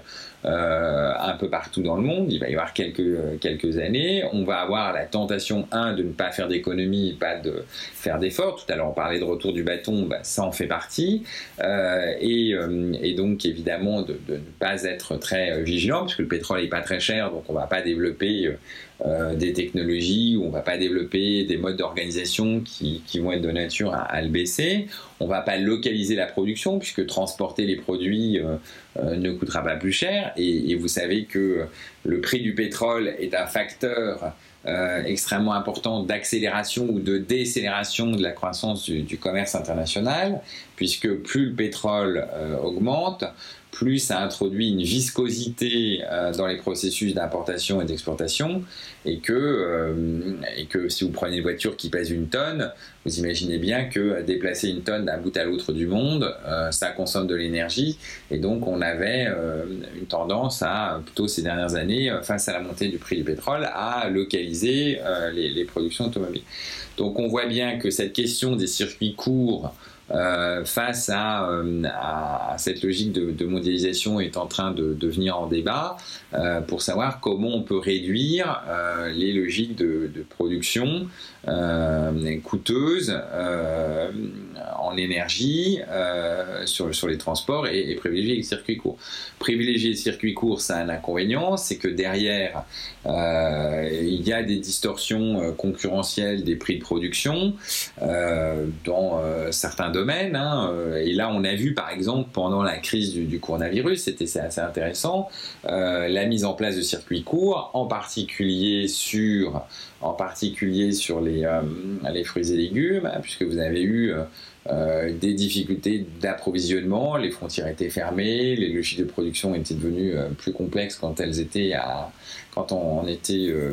euh, un peu partout dans le monde, il va y avoir quelques, années, on va avoir la tentation, un, de ne pas faire d'économie, pas de faire d'efforts. Tout à l'heure, on parlait de retour du bâton, bah, ça en fait partie. Euh, euh, et, donc, évidemment, de, de, ne pas être très vigilant, puisque le pétrole n'est pas très cher, donc on ne va pas développer euh, des technologies, où on va pas développer des modes d'organisation qui, vont être de nature à, le baisser. On va pas localiser la production puisque transporter les produits euh, euh, ne coûtera pas plus cher. Et, vous savez que le prix du pétrole est un facteur extrêmement important d'accélération ou de décélération de la croissance du, commerce international, puisque plus le pétrole augmente, plus ça introduit une viscosité euh, dans les processus d'importation et d'exportation, et que, euh, et que si vous prenez une voiture qui pèse une tonne, vous imaginez bien que déplacer une tonne d'un bout à l'autre du monde, euh, ça consomme de l'énergie, et donc on avait une tendance à, plutôt ces dernières années, face à la montée du prix du pétrole, à localiser les productions automobiles. Donc on voit bien que cette question des circuits courts, euh, face euh, à, cette logique de, mondialisation est en train de, de venir en débat euh, pour savoir comment on peut réduire les logiques de, production coûteuses en énergie sur, les transports et, privilégier les circuits courts. Privilégier les circuits courts, ça a un inconvénient, c'est que derrière, il y a des distorsions concurrentielles des prix de production dans certains domaines Hein, euh, et là, on a vu, par exemple, pendant la crise du, coronavirus, c'était assez intéressant, euh, la mise en place de circuits courts, en particulier sur, en particulier sur les, euh, fruits et légumes, hein, puisque vous avez eu euh, des difficultés d'approvisionnement, les frontières étaient fermées, les logiques de production étaient devenues euh, plus complexes quand elles étaient à, quand on était euh,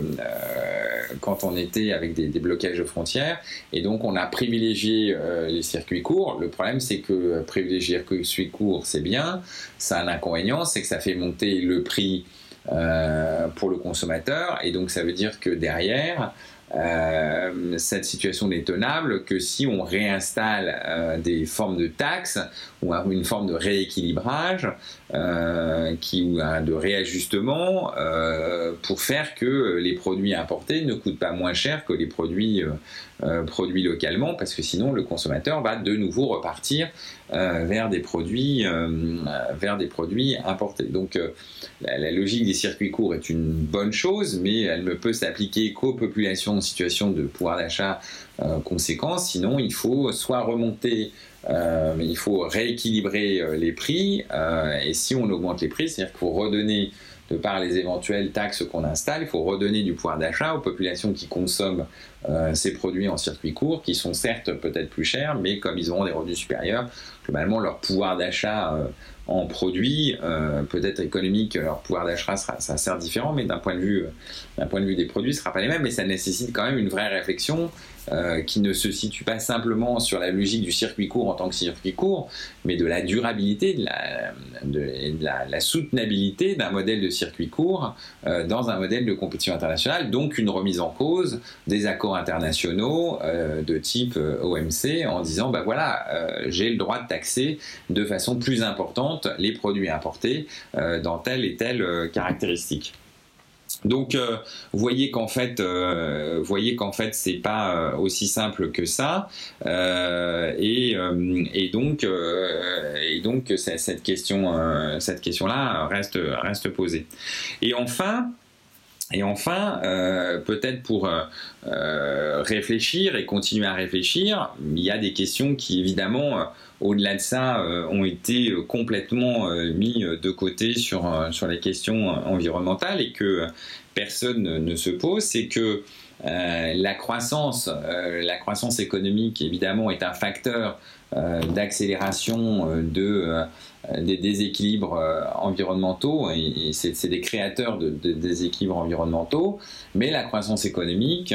quand on était avec des, blocages de frontières. Et donc on a privilégié les circuits courts. Le problème c'est que privilégier les circuits courts c'est bien, ça a un inconvénient, c'est que ça fait monter le prix pour le consommateur. Et donc ça veut dire que derrière cette situation n'est tenable que si on réinstalle euh, des formes de taxes ou une forme de rééquilibrage euh, qui, ou de réajustement pour faire que les produits importés ne coûtent pas moins cher que les produits produits localement parce que sinon le consommateur va de nouveau repartir vers des produits vers des produits importés. Donc la, logique des circuits courts est une bonne chose, mais elle ne peut s'appliquer qu'aux populations en situation de pouvoir d'achat euh, conséquent. Sinon, il faut soit remonter, euh, mais il faut rééquilibrer euh, les prix. et si on augmente les prix, c'est-à-dire qu'il faut redonner de par les éventuelles taxes qu'on installe, il faut redonner du pouvoir d'achat aux populations qui consomment ces produits en circuit court, qui sont certes peut-être plus chers, mais comme ils auront des revenus supérieurs, globalement leur pouvoir d'achat en produits, euh, peut-être économique, leur pouvoir d'achat sera, ça sert différent, mais d'un point de vue, d'un point de vue des produits, ce sera pas les mêmes. Mais ça nécessite quand même une vraie réflexion euh, qui ne se situe pas simplement sur la logique du circuit court en tant que circuit court, mais de la durabilité, de la, soutenabilité d'un modèle de circuit court euh, dans un modèle de compétition internationale, donc une remise en cause des accords internationaux euh, de type OMC en disant, ben voilà, j'ai le droit de taxer de façon plus importante les produits importés dans telle et telle caractéristique. Donc, euh, voyez qu'en fait, euh, voyez qu'en fait, c'est pas euh, aussi simple que ça, et, donc, et donc, cette question, cette question-là reste reste posée. Et enfin. Et enfin, peut-être pour réfléchir et continuer à réfléchir, il y a des questions qui évidemment au-delà de ça, euh, ont été euh, complètement euh, mis de côté sur, sur les questions environnementales et que personne ne se pose, c'est que la croissance, la croissance économique évidemment est un facteur d'accélération de des déséquilibres environnementaux et, c'est des créateurs de, déséquilibres environnementaux, mais la croissance économique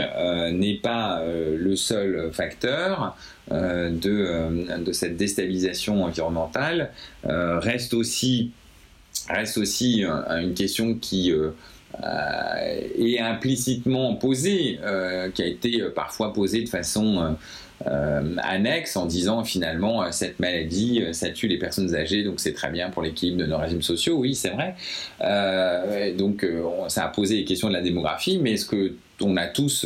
n'est pas le seul facteur. Euh, de, euh, de, cette déstabilisation environnementale euh, reste aussi, reste aussi une question qui est implicitement posée, qui a été parfois posée de façon annexe en disant finalement cette maladie ça tue les personnes âgées donc c'est très bien pour l'équilibre de nos régimes sociaux oui c'est vrai donc ça a posé les questions de la démographie mais est-ce que on a tous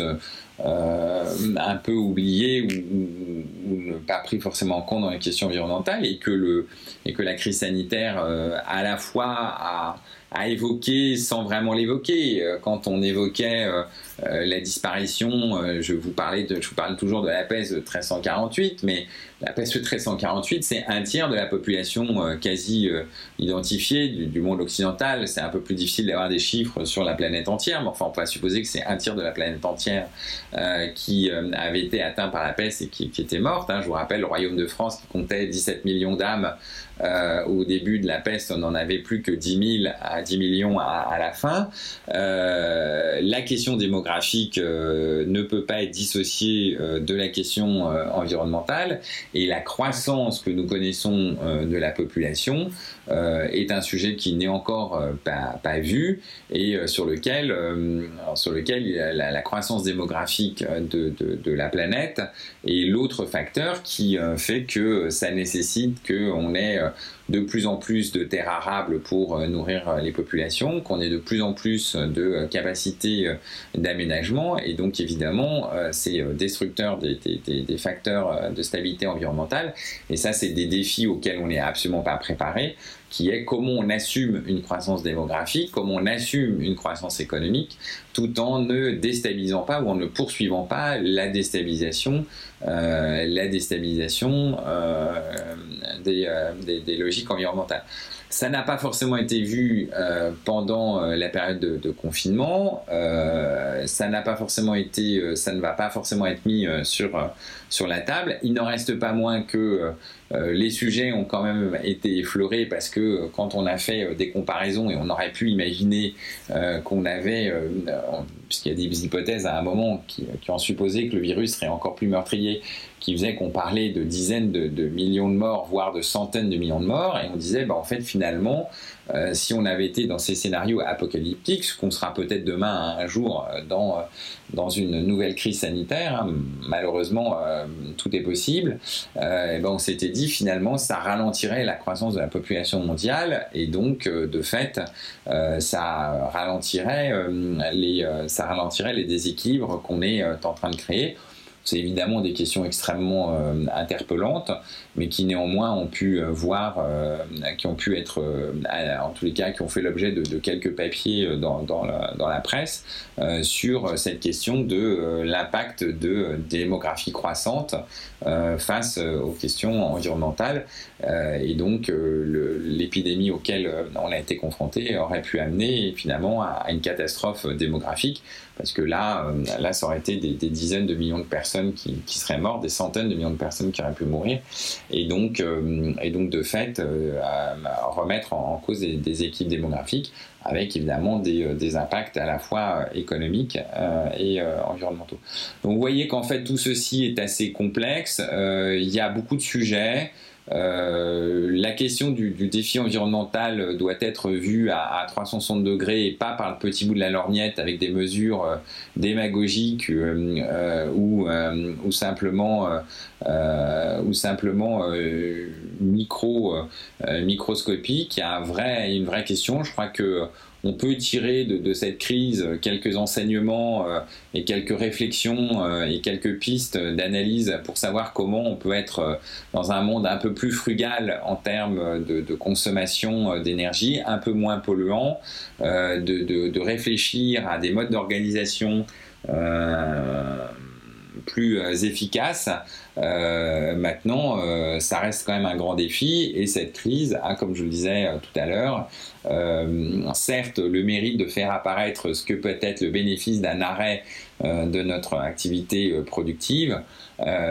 euh, un peu oublié ou, pas pris forcément en compte dans les questions environnementales et que, le, et que la crise sanitaire euh, à la fois a, évoqué sans vraiment l'évoquer. Euh, quand on évoquait la disparition, je vous parlais de, je vous parle toujours de la peste de 1348, mais la peste de 1348, c'est un tiers de la population quasi identifiée du, monde occidental. C'est un peu plus difficile d'avoir des chiffres sur la planète entière, mais enfin on peut supposer que c'est un tiers de la planète entière euh, qui euh, avait été atteint par la peste et qui, était morte. Hein. Je vous rappelle le royaume de France qui comptait 17 millions d'âmes Euh, au début de la peste, on n'en avait plus que 10 000 à 10 millions à, la fin. Euh, la question démographique euh, ne peut pas être dissociée de la question environnementale et la croissance que nous connaissons de la population est un sujet qui n'est encore pas, vu et sur lequel, sur lequel la, croissance démographique de, de la planète est l'autre facteur qui fait que ça nécessite qu'on ait de plus en plus de terres arables pour euh, nourrir euh, les populations, qu'on ait de plus en plus de euh, capacités d'aménagement, et donc évidemment, c'est destructeur des, des, facteurs de stabilité environnementale, et ça, c'est des défis auxquels on n'est absolument pas préparé qui est comment on assume une croissance démographique, comment on assume une croissance économique, tout en ne déstabilisant pas ou en ne poursuivant pas la déstabilisation, euh, la déstabilisation euh, euh, des, des, logiques environnementales. Ça n'a pas forcément été vu pendant la période de, confinement. ça n'a pas forcément été, ça ne va pas forcément être mis sur sur la table. Il n'en reste pas moins que euh, les sujets ont quand même été effleurés parce que euh, quand on a fait euh, des comparaisons et on aurait pu imaginer qu'on avait, puisqu'il y a des hypothèses à un moment qui, ont supposé que le virus serait encore plus meurtrier, qui faisait qu'on parlait de dizaines de, millions de morts, voire de centaines de millions de morts, et on disait, bah, en fait, finalement, euh, si on avait été dans ces scénarios apocalyptiques, ce qu'on sera peut-être demain un jour euh, dans, euh, dans une nouvelle crise sanitaire, hein, malheureusement tout est possible, et ben on s'était dit finalement ça ralentirait la croissance de la population mondiale et donc de fait ça ralentirait les ça ralentirait les déséquilibres qu'on est en train de créer c'est évidemment des questions extrêmement euh, interpellantes, mais qui néanmoins ont pu euh, voir, euh, qui ont pu être, en tous les cas, qui ont fait l'objet de, quelques papiers dans, la, presse sur cette question de l'impact de démographie croissante face aux questions environnementales. et donc, l'épidémie auquel on a été confronté aurait pu amener finalement à une catastrophe démographique parce que là, euh, là, ça aurait été des, dizaines de millions de personnes qui, seraient mortes, des centaines de millions de personnes qui auraient pu mourir, et donc, euh, et donc de fait, euh, remettre en, cause des, équipes démographiques, avec évidemment des, impacts à la fois économiques et environnementaux. Donc vous voyez qu'en fait tout ceci est assez complexe, il y a beaucoup de sujets. Euh, la question du, défi environnemental doit être vue à, 360 degrés et pas par le petit bout de la lorgnette avec des mesures euh, démagogiques euh, ou, ou, simplement, ou simplement micro, microscopiques. Il y a un vrai, une vraie question. Je crois que on peut tirer de, cette crise quelques enseignements euh, et quelques réflexions euh, et quelques pistes d'analyse pour savoir comment on peut être euh, dans un monde un peu plus frugal en termes de, consommation d'énergie, un peu moins polluant, de, réfléchir à des modes d'organisation plus efficaces. maintenant, ça reste quand même un grand défi et cette crise a, comme je le disais tout à l'heure, euh, certes le mérite de faire apparaître ce que peut être le bénéfice d'un arrêt euh, de notre activité euh, productive,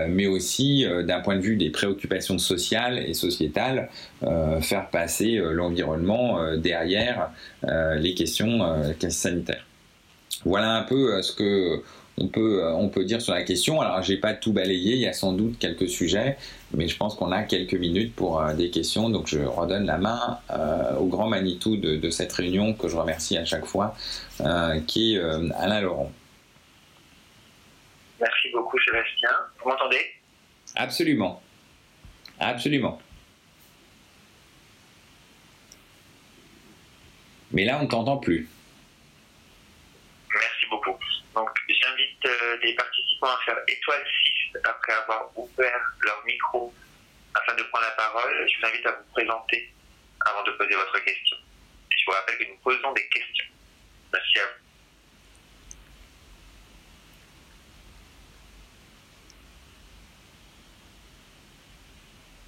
mais aussi d'un point de vue des préoccupations sociales et sociétales, faire passer l'environnement derrière les questions sanitaires. Voilà un peu ce que on peut, euh, on peut dire sur la question. Alors, j'ai pas tout balayé, il y a sans doute quelques sujets, mais je pense qu'on a quelques minutes pour euh, des questions. Donc, je redonne la main euh, au grand Manitou de, cette réunion que je remercie à chaque fois, qui est Alain Laurent. Merci beaucoup, Sébastien. Vous m'entendez? Absolument. Absolument. Mais là, on ne t'entend plus. Merci beaucoup. Donc, j'invite euh, les participants à faire étoile 6 après avoir ouvert leur micro afin de prendre la parole. Je vous invite à vous présenter avant de poser votre question. je vous rappelle que nous posons des questions. Merci à vous.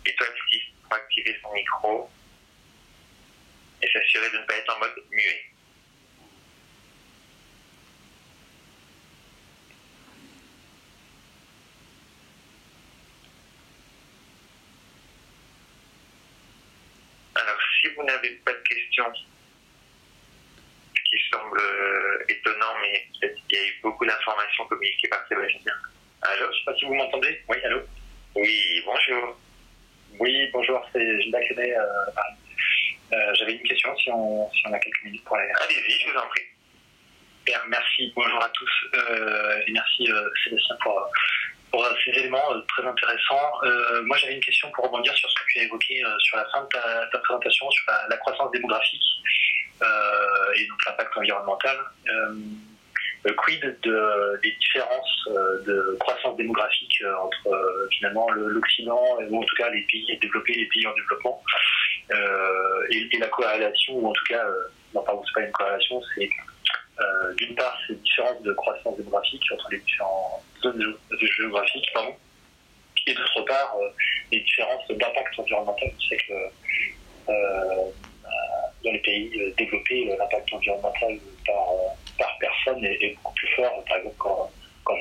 Étoile 6 pour activer son micro et s'assurer de ne pas être en mode muet. N'avez pas de questions, ce qui semble étonnant, mais il y a eu beaucoup d'informations communiquées par Sébastien. Allô, je ne sais pas si vous m'entendez. Oui, allô Oui, bonjour. Oui, bonjour, c'est Gilles. Euh, euh, J'avais une question, si on, si on a quelques minutes pour aller. Allez-y, je vous en prie. Merci, bonjour à tous. Euh, et merci euh, Sébastien pour, pour ces éléments euh, très intéressants. Euh, moi, j'avais une question pour rebondir sur ce que tu as évoqué sur la fin de ta, ta présentation, sur la, croissance démographique et donc l'impact environnemental. Euh, quid de, des différences euh, de croissance démographique euh, entre finalement l'Occident, ou en tout cas les pays développés les pays en développement, et, et, la corrélation, ou en tout cas, non pardon, c'est pas une corrélation, c'est d'une part ces différences de croissance démographique entre les différentes zones géographiques, et d'autre part les différences d'impact environnemental. On sait que dans les pays développés, l'impact environnemental par par personne est, beaucoup plus fort, par exemple qu'en,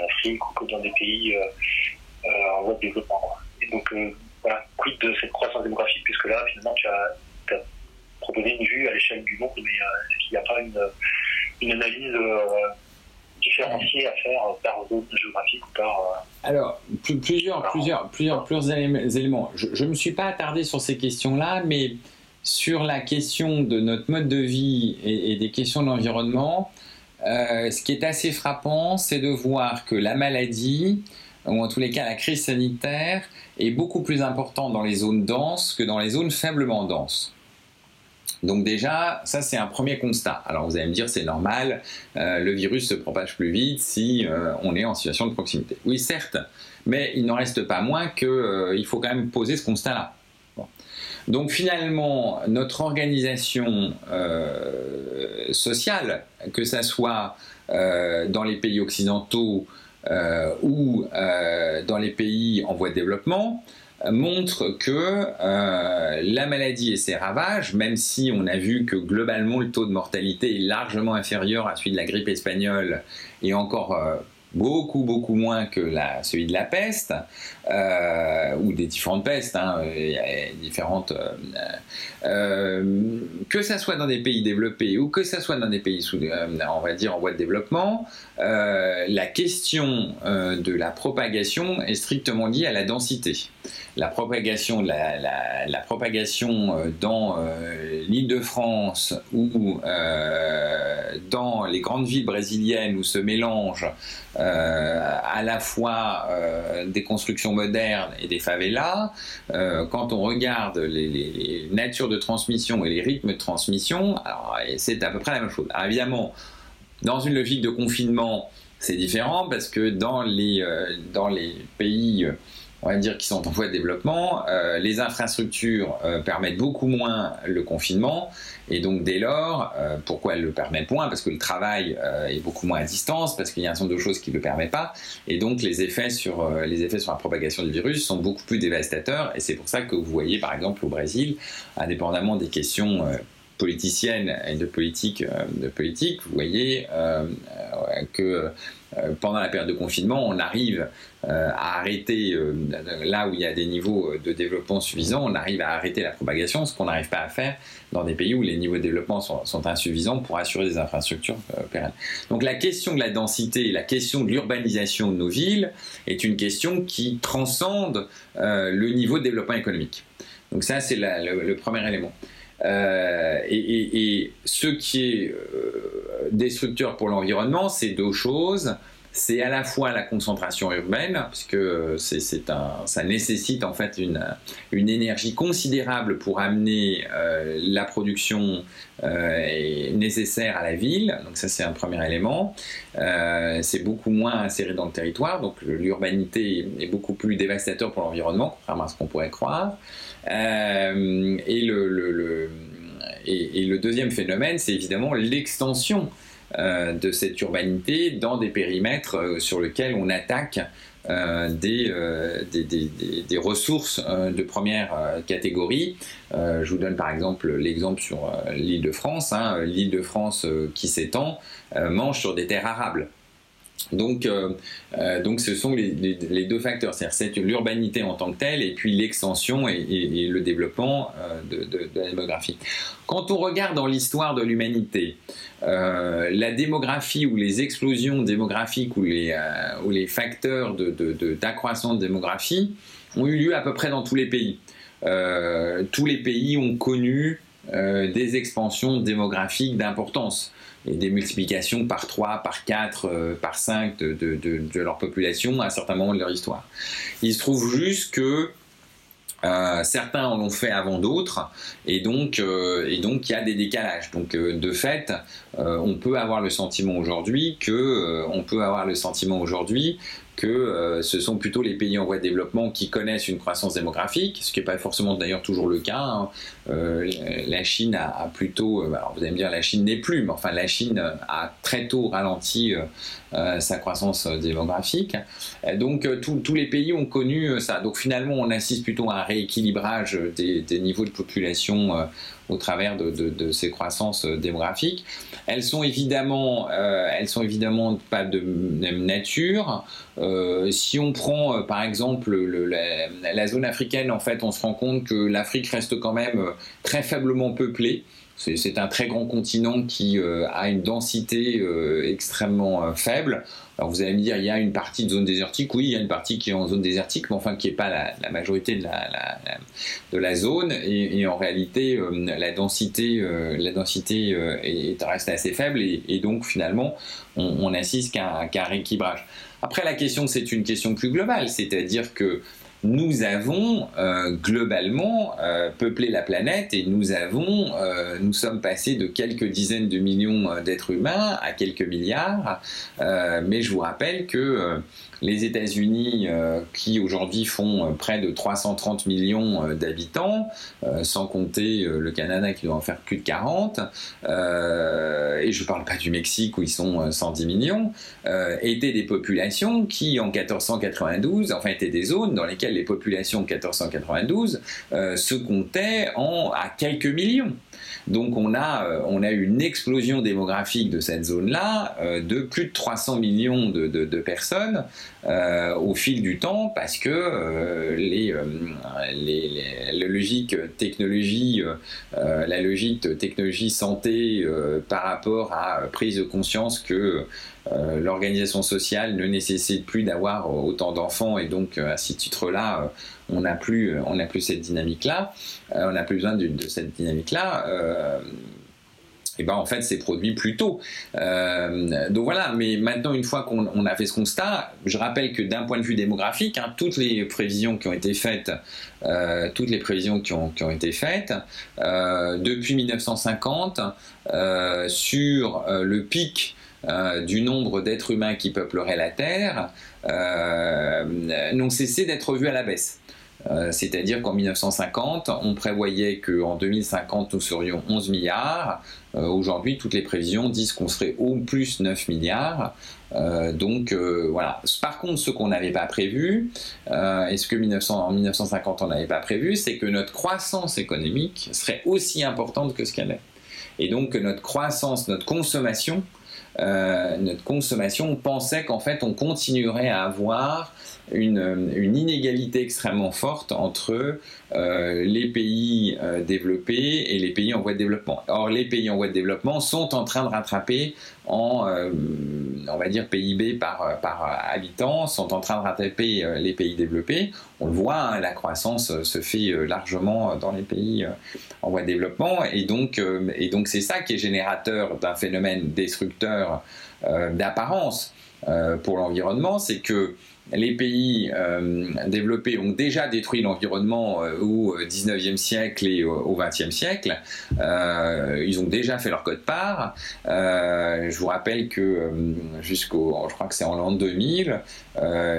Afrique ou que dans des pays euh, euh, en voie de développement. Et donc, euh, voilà, quid de cette croissance démographique, puisque là, finalement, tu as, proposé une vue à l'échelle du monde, mais est-ce qu'il n'y a pas une, une analyse différenciée à faire par zone géographique ou par. Alors, plusieurs, plusieurs, plusieurs, plusieurs éléments. Je ne me suis pas attardé sur ces questions-là, mais sur la question de notre mode de vie et, et des questions de l'environnement, euh, ce qui est assez frappant, c'est de voir que la maladie, ou en tous les cas la crise sanitaire, est beaucoup plus importante dans les zones denses que dans les zones faiblement denses. Donc déjà, ça c'est un premier constat. Alors vous allez me dire c'est normal, euh, le virus se propage plus vite si euh, on est en situation de proximité. Oui certes, mais il n'en reste pas moins qu'il faut quand même poser ce constat-là. Donc finalement, notre organisation euh, sociale, que ce soit euh, dans les pays occidentaux euh, ou dans les pays en voie de développement, montre que la maladie et ses ravages, même si on a vu que globalement le taux de mortalité est largement inférieur à celui de la grippe espagnole et encore beaucoup beaucoup moins que celui de la peste euh, ou des différentes pestes, hein, différentes, euh, euh, que ça soit dans des pays développés ou que ça soit dans des pays en voie de développement, la question de la propagation est strictement liée à la densité. La propagation, la, propagation dans l'Île-de-France ou dans les grandes villes brésiliennes où se mélangent à la fois des constructions modernes et des favelas, euh, quand on regarde les, natures de transmission et les rythmes de transmission, c'est à peu près la même chose. évidemment, dans une logique de confinement, c'est différent parce que dans les, euh, dans les pays on va dire, qui sont en voie de développement, euh, les infrastructures euh, permettent beaucoup moins le confinement, et donc dès lors, euh, pourquoi elles le permettent moins? Parce que le travail est beaucoup moins à distance, parce qu'il y a un certain nombre de choses qui ne le permettent pas, et donc les effets, sur, les effets sur la propagation du virus sont beaucoup plus dévastateurs, et c'est pour ça que vous voyez par exemple au Brésil, indépendamment des questions politiciennes et de politique, de politique vous voyez que pendant la période de confinement, on arrive euh, à arrêter, euh, là où il y a des niveaux de développement suffisants, on arrive à arrêter la propagation, ce qu'on n'arrive pas à faire dans des pays où les niveaux de développement sont, insuffisants pour assurer des infrastructures euh, pérennes. Donc la question de la densité, la question de l'urbanisation de nos villes est une question qui transcende le niveau de développement économique. Donc ça, c'est le, premier élément. Et, ce qui est destructeur pour l'environnement, c'est deux choses c'est à la fois la concentration urbaine, puisque c'est, ça nécessite en fait une, énergie considérable pour amener euh, la production euh, nécessaire à la ville. Donc ça c'est un premier élément. Euh, c'est beaucoup moins inséré dans le territoire, donc l'urbanité est beaucoup plus dévastateur pour l'environnement, contrairement à ce qu'on pourrait croire. Et le, et, le deuxième phénomène, c'est évidemment l'extension euh, de cette urbanité dans des périmètres euh, sur lesquels on attaque euh, des, des, ressources de première catégorie. je vous donne par exemple l'exemple sur l'île de France. Hein. L'île de France qui s'étend mange sur des terres arables. Donc, euh, euh, donc ce sont les, deux facteurs, c'est-à-dire l'urbanité en tant que telle et puis l'extension et, le développement euh, de, la démographie. Quand on regarde dans l'histoire de l'humanité, la démographie ou les explosions démographiques ou les, facteurs d'accroissement de, démographie ont eu lieu à peu près dans tous les pays. tous les pays ont connu des expansions démographiques d'importance et des multiplications par 3, par 4, euh, par 5 de, leur population à un certain moment de leur histoire. Il se trouve juste que euh, certains en ont fait avant d'autres, et donc euh, et donc il y a des décalages. Donc de fait, on peut avoir le sentiment aujourd'hui que on peut avoir le sentiment aujourd'hui que euh, ce sont plutôt les pays en voie de développement qui connaissent une croissance démographique, ce qui n'est pas forcément d'ailleurs toujours le cas. Hein. Euh, la Chine a, plutôt, euh, alors vous allez me dire la Chine n'est plus, mais enfin la Chine a très tôt ralenti sa croissance démographique. Donc tous les pays ont connu ça. Donc finalement on assiste plutôt à un rééquilibrage des, des niveaux de population au travers de, ces croissances euh, démographiques. Elles sont évidemment, euh, sont évidemment pas de même nature. Euh, si on prend par exemple la, zone africaine, en fait, on se rend compte que l'Afrique reste quand même très faiblement peuplée. C'est un très grand continent qui a une densité extrêmement faible. Alors vous allez me dire, il y a une partie de zone désertique, oui, il y a une partie qui est en zone désertique, mais enfin qui n'est pas la, majorité de la, zone, et, en réalité, euh, la densité, euh, euh, reste assez faible, et, donc finalement, on, assiste qu'à un rééquilibrage. Après, la question, c'est une question plus globale, c'est-à-dire que nous avons euh, globalement euh, peuplé la planète et nous avons, euh, nous sommes passés de quelques dizaines de millions d'êtres humains à quelques milliards. mais je vous rappelle que les États-Unis, euh, qui aujourd'hui font euh, près de 330 millions euh, d'habitants, sans compter le Canada qui doit en faire plus de 40, et je ne parle pas du Mexique où ils sont 110 millions, étaient des populations qui, en 1492, enfin étaient des zones dans lesquelles les populations en 1492 se comptaient en, à quelques millions. Donc on a, euh, on a eu une explosion démographique de cette zone-là de plus de 300 millions de, personnes euh, au fil du temps parce que euh, les, la logique technologie, la logique technologie santé par rapport à prise de conscience que l'organisation sociale ne nécessite plus d'avoir autant d'enfants et donc à ce titre-là on n'a plus, euh, on plus cette dynamique-là, euh, on n'a plus besoin de, cette dynamique-là. Et euh, eh ben en fait c'est produit plus tôt. donc voilà, mais maintenant une fois qu'on a fait ce constat, je rappelle que d'un point de vue démographique, hein, toutes les prévisions qui ont été faites, toutes les prévisions qui ont, été faites depuis 1950 sur le pic du nombre d'êtres humains qui peupleraient la Terre n'ont cessé d'être vus à la baisse. Euh, c'est-à-dire qu'en 1950, on prévoyait qu'en 2050, nous serions 11 milliards. Euh, aujourd'hui, toutes les prévisions disent qu'on serait au plus 9 milliards. Euh, donc voilà. Par contre, ce qu'on n'avait pas prévu, et ce que en 1950 on n'avait pas prévu, c'est que notre croissance économique serait aussi importante que ce qu'elle est. Et donc que notre croissance, notre consommation, notre consommation, on pensait qu'en fait on continuerait à avoir une, inégalité extrêmement forte entre euh, les pays euh, développés et les pays en voie de développement. Or, les pays en voie de développement sont en train de rattraper en, euh, on va dire, PIB par, par habitant, sont en train de rattraper les pays développés. On le voit, hein, la croissance se fait largement dans les pays en voie de développement, et donc, et donc c'est ça qui est générateur d'un phénomène destructeur d'apparence pour l'environnement, c'est que les pays euh, développés ont déjà détruit l'environnement euh, au 19e siècle et au 20e siècle. Euh, ils ont déjà fait leur code part. je vous rappelle que jusqu'au, je crois que c'est en l'an 2000,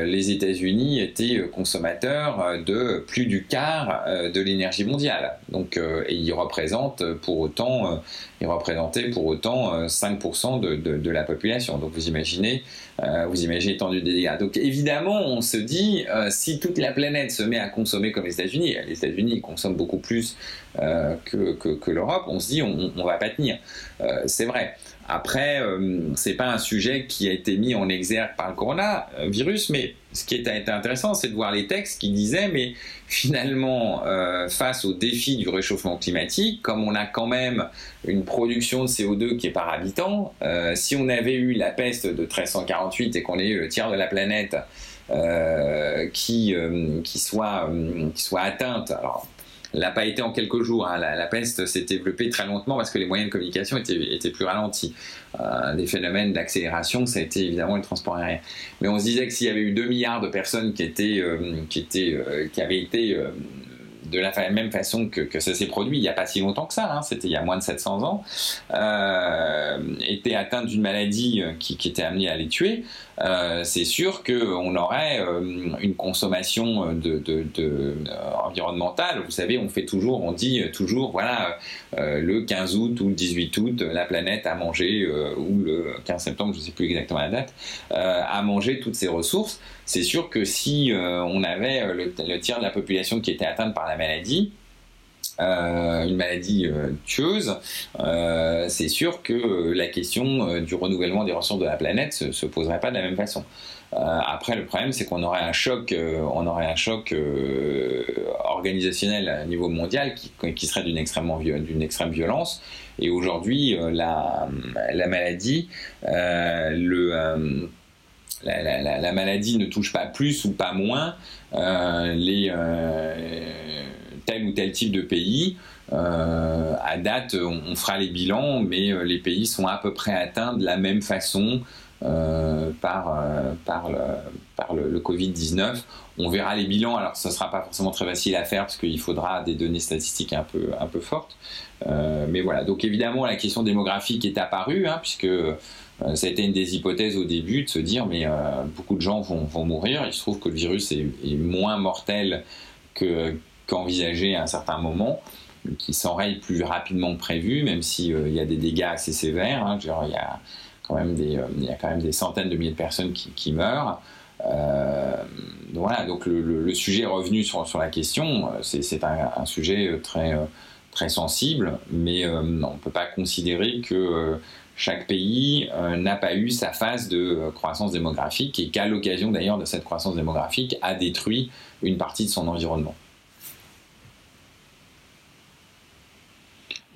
les États-Unis étaient consommateurs de plus du quart de l'énergie mondiale. Donc, et ils représentent pour autant, ils représentaient pour autant 5% de, de, la population. Donc, vous imaginez, vous imaginez l'étendue des dégâts. Donc, évidemment on se dit, euh, si toute la planète se met à consommer comme les États-Unis, les États-Unis consomment beaucoup plus euh, que, l'Europe, on se dit, on ne va pas tenir. Euh, c'est vrai. Après, c'est pas un sujet qui a été mis en exergue par le coronavirus, mais ce qui était intéressant, c'est de voir les textes qui disaient, mais finalement, face au défi du réchauffement climatique, comme on a quand même une production de CO2 qui est par habitant, si on avait eu la peste de 1348 et qu'on ait eu le tiers de la planète euh, qui, euh, qui, soit, euh, soit atteinte. N'a pas été en quelques jours. Hein. La, peste s'est développée très lentement parce que les moyens de communication étaient, plus ralentis. Euh, des phénomènes d'accélération, ça a été évidemment le transport aérien. Mais on se disait que s'il y avait eu 2 milliards de personnes qui, étaient, qui, étaient, qui avaient été de la même façon que, ça s'est produit il n'y a pas si longtemps que ça, hein, c'était il y a moins de 700 ans, euh, étaient atteints d'une maladie qui, qui, était amenée à les tuer, euh, c'est sûr qu'on aurait euh, une consommation de, de, environnementale. Vous savez, on fait toujours, on dit toujours, voilà, le 15 août ou le 18 août, la planète a mangé, ou le 15 septembre, je ne sais plus exactement la date, a mangé toutes ses ressources. C'est sûr que si on avait le tiers de la population qui était atteinte par la maladie, euh, une maladie euh, tueuse, euh, c'est sûr que la question du renouvellement des ressources de la planète se, se poserait pas de la même façon. après, le problème, c'est qu'on aurait un choc, on aurait un choc organisationnel à niveau mondial qui, qui serait d'une extrême, violence. Et aujourd'hui, la, la, maladie, la, la, la, maladie ne touche pas plus ou pas moins les, tel ou tel type de pays. Euh, à date, on, fera les bilans, mais les pays sont à peu près atteints de la même façon par, par, le, par le, le Covid-19. On verra les bilans, alors ce ne sera pas forcément très facile à faire parce qu'il faudra des données statistiques un peu, un peu fortes. mais voilà, donc évidemment la question démographique est apparue, hein, puisque euh, ça a été une des hypothèses au début de se dire mais euh, beaucoup de gens vont, mourir. Il se trouve que le virus est, moins mortel qu'envisagé à un certain moment, qui s'enraye plus rapidement que prévu, même s'il euh, y a des dégâts assez sévères. Hein. il, y a quand même des, il y a quand même des centaines de milliers de personnes qui, meurent. Euh, donc voilà, donc le, sujet revenu sur, la question. C'est un, sujet très, sensible, mais on ne peut pas considérer que chaque pays euh, n'a pas eu sa phase de euh, croissance démographique et qu'à l'occasion d'ailleurs de cette croissance démographique a détruit une partie de son environnement.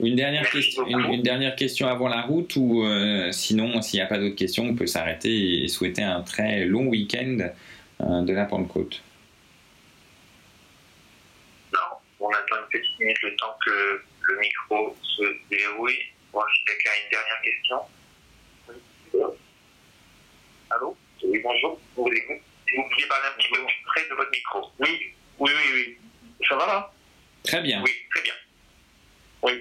Une dernière, question, une, dernière question avant la route ou euh, sinon s'il n'y a pas d'autres questions on peut s'arrêter et souhaiter un très long week-end de la Pentecôte. Non, on attend une petite minute le temps que le micro se déroule. Moi, quelqu'un a une dernière question. Allô? Oui, bonjour. Vous pouviez parler un petit peu plus près de votre micro. Oui, oui, oui, oui. Ça va là? Très bien. Oui, très bien. Oui,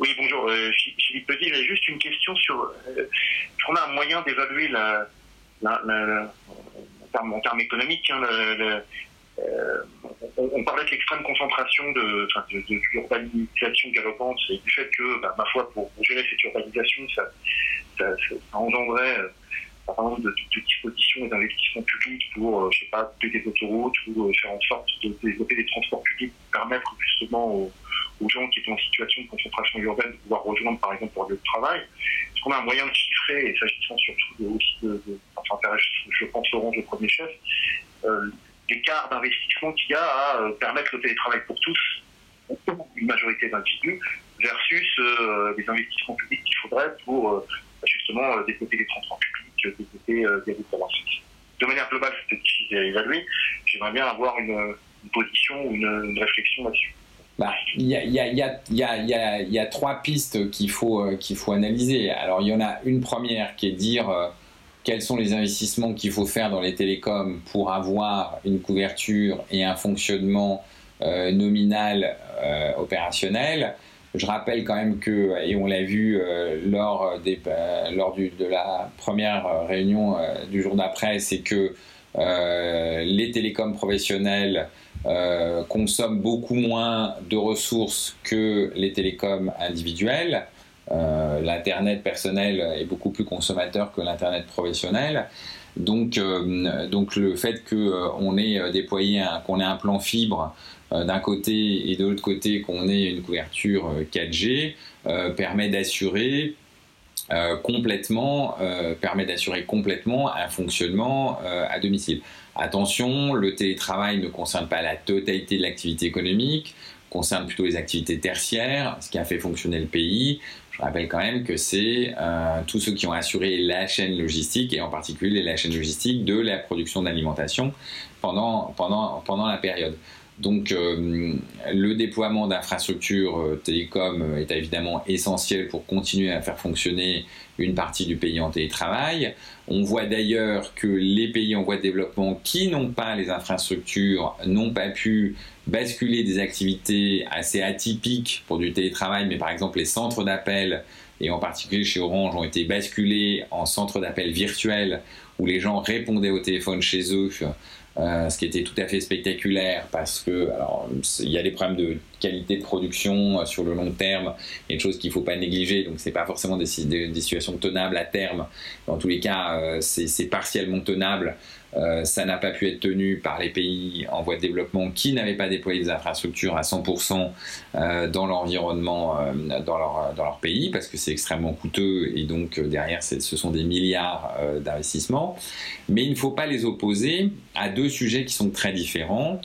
oui bonjour. Euh, Philippe Petit, j'ai juste une question sur. Est-ce qu'on a un moyen d'évaluer la, en, termes, économiques hein, euh, on, parlait de l'extrême concentration de, enfin, de, de l'urbanisation galopante et du fait que, bah, ma foi, pour, gérer cette urbanisation, ça, ça, engendrait euh, certain nombre de, de, dispositions et d'investissements publics pour, euh, je sais pas, des autoroutes ou euh, faire en sorte de développer des transports publics pour permettre justement aux, aux, gens qui étaient en situation de concentration urbaine de pouvoir rejoindre, par exemple, leur lieu de travail. Est-ce qu'on a un moyen de chiffrer, et s'agissant surtout de, aussi de, de enfin, je, pense Laurent, le premier chef, euh, l'écart d'investissement qu'il y a à euh, permettre le télétravail pour tous, une majorité d'individus, versus euh, les investissements publics qu'il faudrait pour euh, justement développer les transports publics, développer des routes De manière globale, c'est difficile à évaluer. J'aimerais bien avoir une, position ou une, réflexion là-dessus. Il y, a, trois pistes qu'il faut, qu'il faut analyser. Alors, il y en a une première qui est de dire quels sont les investissements qu'il faut faire dans les télécoms pour avoir une couverture et un fonctionnement euh, nominal euh, opérationnel. Je rappelle quand même que, et on l'a vu euh, lors, de la première réunion du jour d'après, c'est que les télécoms professionnels consomment beaucoup moins de ressources que les télécoms individuels. Euh, L'Internet personnel est beaucoup plus consommateur que l'Internet professionnel. Donc, euh, donc le fait qu'on euh, ait déployé, qu'on ait un plan fibre d'un côté et de l'autre côté qu'on ait une couverture 4G permet d'assurer complètement, permet d'assurer complètement un fonctionnement à domicile. Attention, le télétravail ne concerne pas la totalité de l'activité économique, concerne plutôt les activités tertiaires, ce qui a fait fonctionner le pays. Je rappelle quand même que c'est euh, tous ceux qui ont assuré la chaîne logistique et en particulier la chaîne logistique de la production d'alimentation pendant, pendant, pendant la période. Donc euh, le déploiement d'infrastructures euh, télécom est évidemment essentiel pour continuer à faire fonctionner une partie du pays en télétravail. On voit d'ailleurs que les pays en voie de développement qui n'ont pas les infrastructures n'ont pas pu basculer des activités assez atypiques pour du télétravail, mais par exemple les centres d'appel, et en particulier chez Orange, ont été basculés en centres d'appel virtuels où les gens répondaient au téléphone chez eux euh, ce qui était tout à fait spectaculaire parce que alors il y a des problèmes de qualité de production euh, sur le long terme, une chose qu'il ne faut pas négliger, donc c'est pas forcément des, situations tenables à terme. Dans tous les cas, euh, c'est partiellement tenable euh, ça n'a pas pu être tenu par les pays en voie de développement qui n'avaient pas déployé des infrastructures à 100% euh, dans l'environnement, dans, leur, dans leur pays, parce que c'est extrêmement coûteux et donc derrière, ce sont des milliards d'investissements. Mais il ne faut pas les opposer à deux sujets qui sont très différents,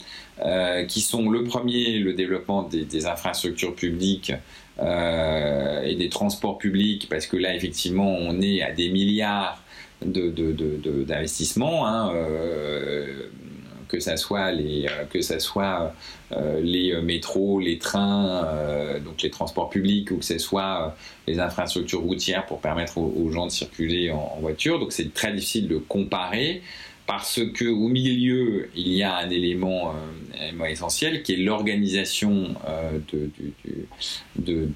qui sont le premier, le développement des, infrastructures publiques et des transports publics, parce que là, effectivement, on est à des milliards d'investissement, hein, euh, que ça soit les, euh, que ça soit, euh, les métros, les trains, donc les transports publics, ou que ce soit les infrastructures routières pour permettre aux, gens de circuler en, voiture. Donc c'est très difficile de comparer parce que au milieu il y a un élément, essentiel qui est l'organisation de, de,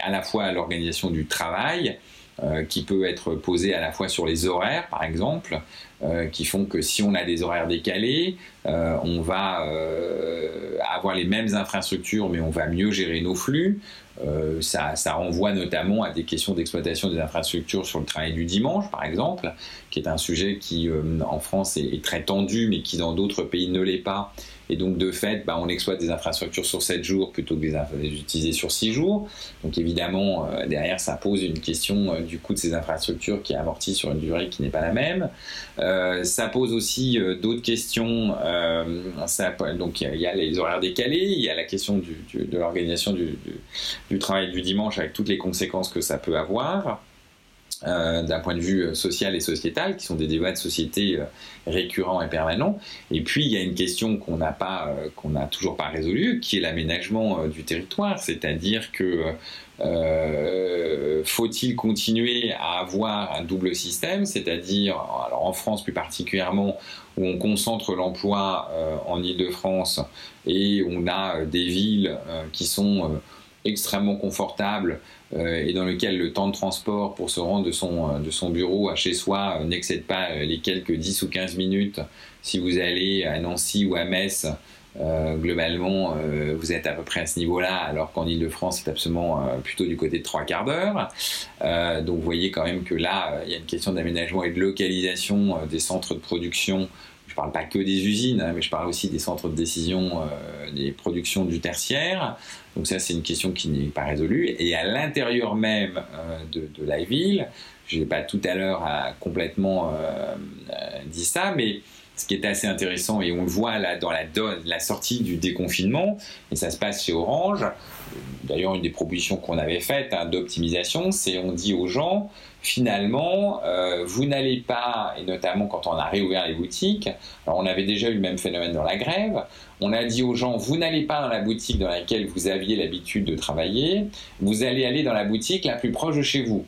à la fois l'organisation du travail euh, qui peut être posé à la fois sur les horaires, par exemple, euh, qui font que si on a des horaires décalés, euh, on va avoir les mêmes infrastructures, mais on va mieux gérer nos flux. Ça, ça, renvoie notamment à des questions d'exploitation des infrastructures sur le travail du dimanche, par exemple, qui est un sujet qui, en France, est, très tendu, mais qui, dans d'autres pays, ne l'est pas et donc, de fait, bah, on exploite des infrastructures sur 7 jours plutôt que de les, utiliser sur 6 jours. Donc, évidemment, euh, derrière, ça pose une question euh, du coût de ces infrastructures qui est amorti sur une durée qui n'est pas la même. Euh, ça pose aussi d'autres questions. donc, il y, a les horaires décalés, il y a la question de l'organisation du travail du dimanche avec toutes les conséquences que ça peut avoir. Euh, d'un point de vue euh, social et sociétal, qui sont des débats de société euh, récurrents et permanents. Et puis, il y a une question qu'on n'a pas, qu'on n'a toujours pas résolue, qui est l'aménagement du territoire, c'est-à-dire que faut-il continuer à avoir un double système, c'est-à-dire, alors en France plus particulièrement, où on concentre l'emploi en Ile-de-France et on a des villes qui sont extrêmement confortables euh, et dans lequel le temps de transport pour se rendre de son, euh, de son bureau à chez soi euh, n'excède pas les quelques 10 ou 15 minutes si vous allez à Nancy ou à Metz. globalement, vous êtes à peu près à ce niveau-là, alors qu'en Ile-de-France, c'est absolument plutôt du côté de trois quarts d'heure. donc vous voyez quand même que là, il y a une question d'aménagement et de localisation des centres de production je parle pas que des usines, hein, mais je parle aussi des centres de décision, euh, des productions du tertiaire. Donc ça, c'est une question qui n'est pas résolue. Et à l'intérieur même euh, de, la ville, je n'ai pas tout à l'heure euh, complètement dit ça, mais ce qui est assez intéressant, et on le voit là dans la, la sortie du déconfinement, et ça se passe chez Orange, d'ailleurs une des propositions qu'on avait faites hein, d'optimisation, c'est on dit aux gens, finalement, euh, vous n'allez pas, et notamment quand on a réouvert les boutiques, alors on avait déjà eu le même phénomène dans la grève, on a dit aux gens, vous n'allez pas dans la boutique dans laquelle vous aviez l'habitude de travailler, vous allez aller dans la boutique la plus proche de chez vous.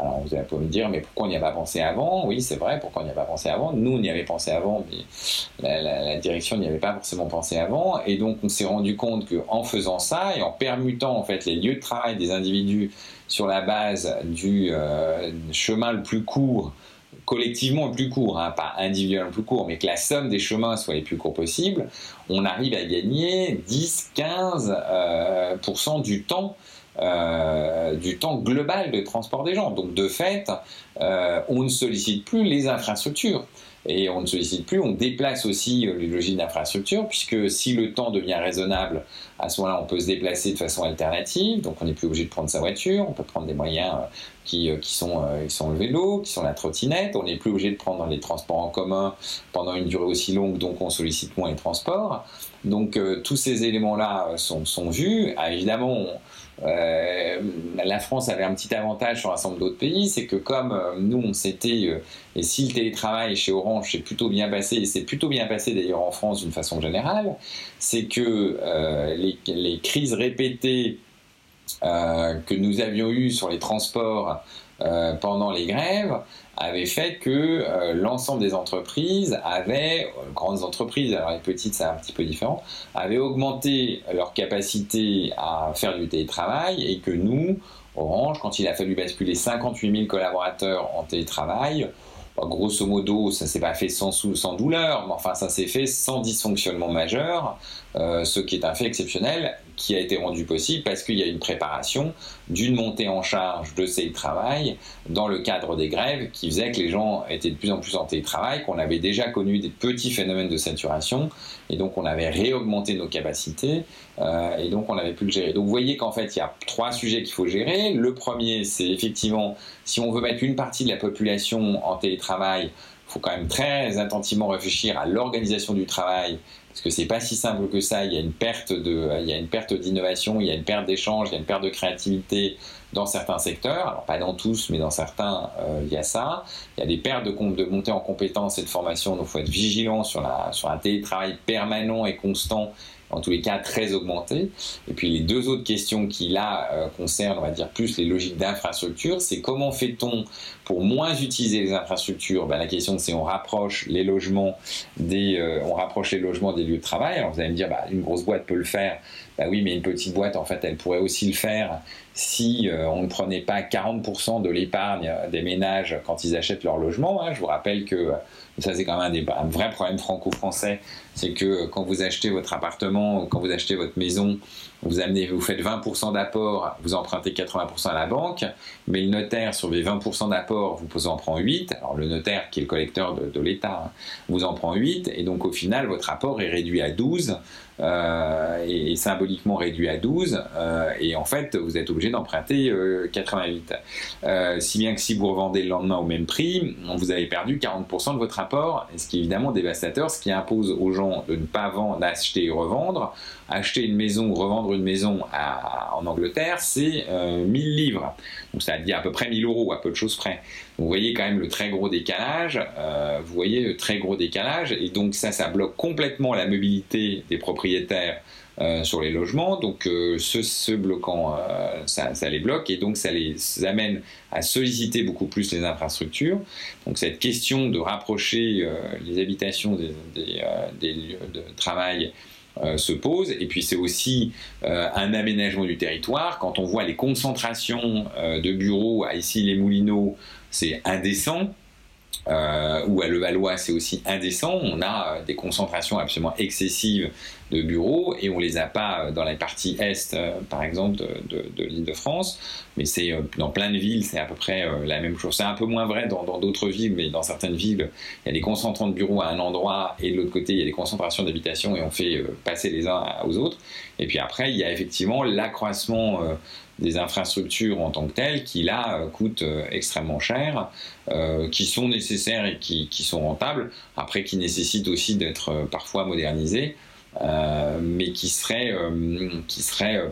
Alors vous allez me dire, mais pourquoi on n'y a pas pensé avant? Oui, c'est vrai, pourquoi on n'y a pas pensé avant? Nous, on y avait pensé avant, mais la, direction n'y avait pas forcément pensé avant. Et donc, on s'est rendu compte qu'en faisant ça et en permutant en fait les lieux de travail des individus sur la base du euh, chemin le plus court, collectivement le plus court, hein, pas individuellement le plus court, mais que la somme des chemins soit les plus courts possible, on arrive à gagner 10-15% euh, du temps du temps global de transport des gens. Donc de fait, on ne sollicite plus les infrastructures et on ne sollicite plus, on déplace aussi euh, les logiques d'infrastructure, puisque si le temps devient raisonnable, à ce moment-là, on peut se déplacer de façon alternative, donc on n'est plus obligé de prendre sa voiture, on peut prendre des moyens euh, qui, euh, sont, qui sont le vélo, qui sont la trottinette, on n'est plus obligé de prendre les transports en commun pendant une durée aussi longue, donc on sollicite moins les transports. Donc tous ces éléments-là sont, sont, vus. Ah, évidemment, euh, la France avait un petit avantage sur un certain nombre d'autres pays, c'est que comme euh, nous on s'était, euh, et si le télétravail chez Orange s'est plutôt bien passé, et c'est plutôt bien passé d'ailleurs en France d'une façon générale, c'est que les, les, crises répétées que nous avions eues sur les transports pendant les grèves avait fait que euh, l'ensemble des entreprises avaient, euh, grandes entreprises, alors les petites c'est un petit peu différent, avaient augmenté leur capacité à faire du télétravail et que nous, Orange, quand il a fallu basculer 58 000 collaborateurs en télétravail, bah, grosso modo, ça s'est pas fait sans, sans douleur, mais enfin ça s'est fait sans dysfonctionnement majeur, euh, ce qui est un fait exceptionnel qui a été rendu possible parce qu'il y a une préparation d'une montée en charge de ces travail dans le cadre des grèves qui faisait que les gens étaient de plus en plus en télétravail, qu'on avait déjà connu des petits phénomènes de saturation et donc on avait réaugmenté nos capacités euh, et donc on avait pu le gérer. Donc vous voyez qu'en fait il y a trois sujets qu'il faut gérer. Le premier c'est effectivement si on veut mettre une partie de la population en télétravail, il faut quand même très attentivement réfléchir à l'organisation du travail parce que c'est pas si simple que ça. Il y a une perte d'innovation, il y a une perte d'échange, il y a une perte de créativité dans certains secteurs. Alors pas dans tous, mais dans certains, euh, il y a ça. Il y a des pertes de, de montée en compétences et de formation. Donc, il faut être vigilant sur la, sur un télétravail permanent et constant en tous les cas très augmenté. Et puis les deux autres questions qui là euh, concernent, on va dire, plus les logiques d'infrastructure, c'est comment fait-on pour moins utiliser les infrastructures? Ben, La question c'est on rapproche les logements des, euh, on rapproche les logements des lieux de travail. Alors vous allez me dire, bah, une grosse boîte peut le faire. Bah oui, mais une petite boîte, en fait, elle pourrait aussi le faire si euh, on ne prenait pas 40% de l'épargne des ménages quand ils achètent leur logement. Hein. Je vous rappelle que ça c'est quand même un, vrai problème franco-français, c'est que quand vous achetez votre appartement, quand vous achetez votre maison, vous, amenez, vous faites 20% d'apport, vous empruntez 80% à la banque, mais le notaire sur les 20% d'apport vous en prend 8, alors le notaire qui est le collecteur de, l'État hein, vous en prend 8, et donc au final votre apport est réduit à 12, euh, et, symboliquement réduit à 12, euh, et en fait vous êtes obligé d'emprunter 88. Euh, si bien que si vous revendez le lendemain au même prix, vous avez perdu 40% de votre apport, ce qui est évidemment dévastateur, ce qui impose aux gens de ne pas vendre, d'acheter et revendre. Acheter une maison ou revendre une maison en Angleterre, c'est 1000 livres. Donc ça dit à peu près 1000 euros, à peu de choses près. vous voyez quand même le très gros décalage. vous voyez le très gros décalage. Et donc ça, ça bloque complètement la mobilité des propriétaires euh, sur les logements. Donc euh, ce, bloquant, euh, ça, les bloque et donc ça les amène à solliciter beaucoup plus les infrastructures. Donc cette question de rapprocher les habitations des, lieux de travail se pose. Et puis c'est aussi un aménagement du territoire. Quand on voit les concentrations de bureaux à ici les Moulineaux, c'est indécent euh, ou à Levallois, c'est aussi indécent. On a euh, des concentrations absolument excessives de bureaux et on les a pas euh, dans la partie est, par exemple, de, l'île de France, mais c'est dans plein de villes, c'est à peu près la même chose. C'est un peu moins vrai dans d'autres villes, mais dans certaines villes, il y a des concentrants de bureaux à un endroit et de l'autre côté, il y a des concentrations d'habitation et on fait passer les uns aux autres. Et puis après, il y a effectivement l'accroissement des infrastructures en tant que telles qui là euh, coûtent euh, extrêmement cher, euh, qui sont nécessaires et qui, sont rentables, après qui nécessitent aussi d'être parfois modernisées, mais qui seraient, qui seraient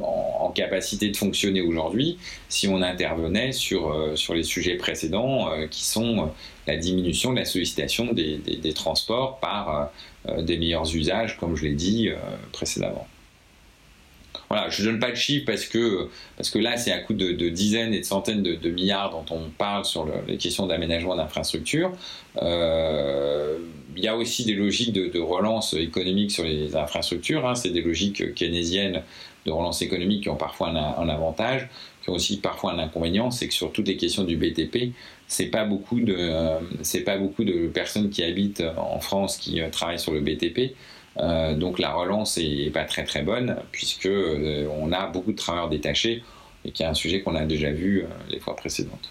en, capacité de fonctionner aujourd'hui si on intervenait sur, sur les sujets précédents qui sont la diminution de la sollicitation des, des transports par des meilleurs usages, comme je l'ai dit précédemment. Voilà, je ne donne pas de chiffres parce que, parce que là, c'est à coup de, dizaines et de centaines de, milliards dont on parle sur les questions d'aménagement d'infrastructures. Euh, il y a aussi des logiques de, relance économique sur les infrastructures. Hein. c'est des logiques keynésiennes de relance économique qui ont parfois un, avantage, qui ont aussi parfois un inconvénient, c'est que sur toutes les questions du BTP, c'est pas beaucoup de, c'est pas beaucoup de personnes qui habitent en France qui euh, travaillent sur le BTP. Donc la relance est pas très très bonne puisque on a beaucoup de travailleurs détachés et qui est un sujet qu'on a déjà vu les fois précédentes.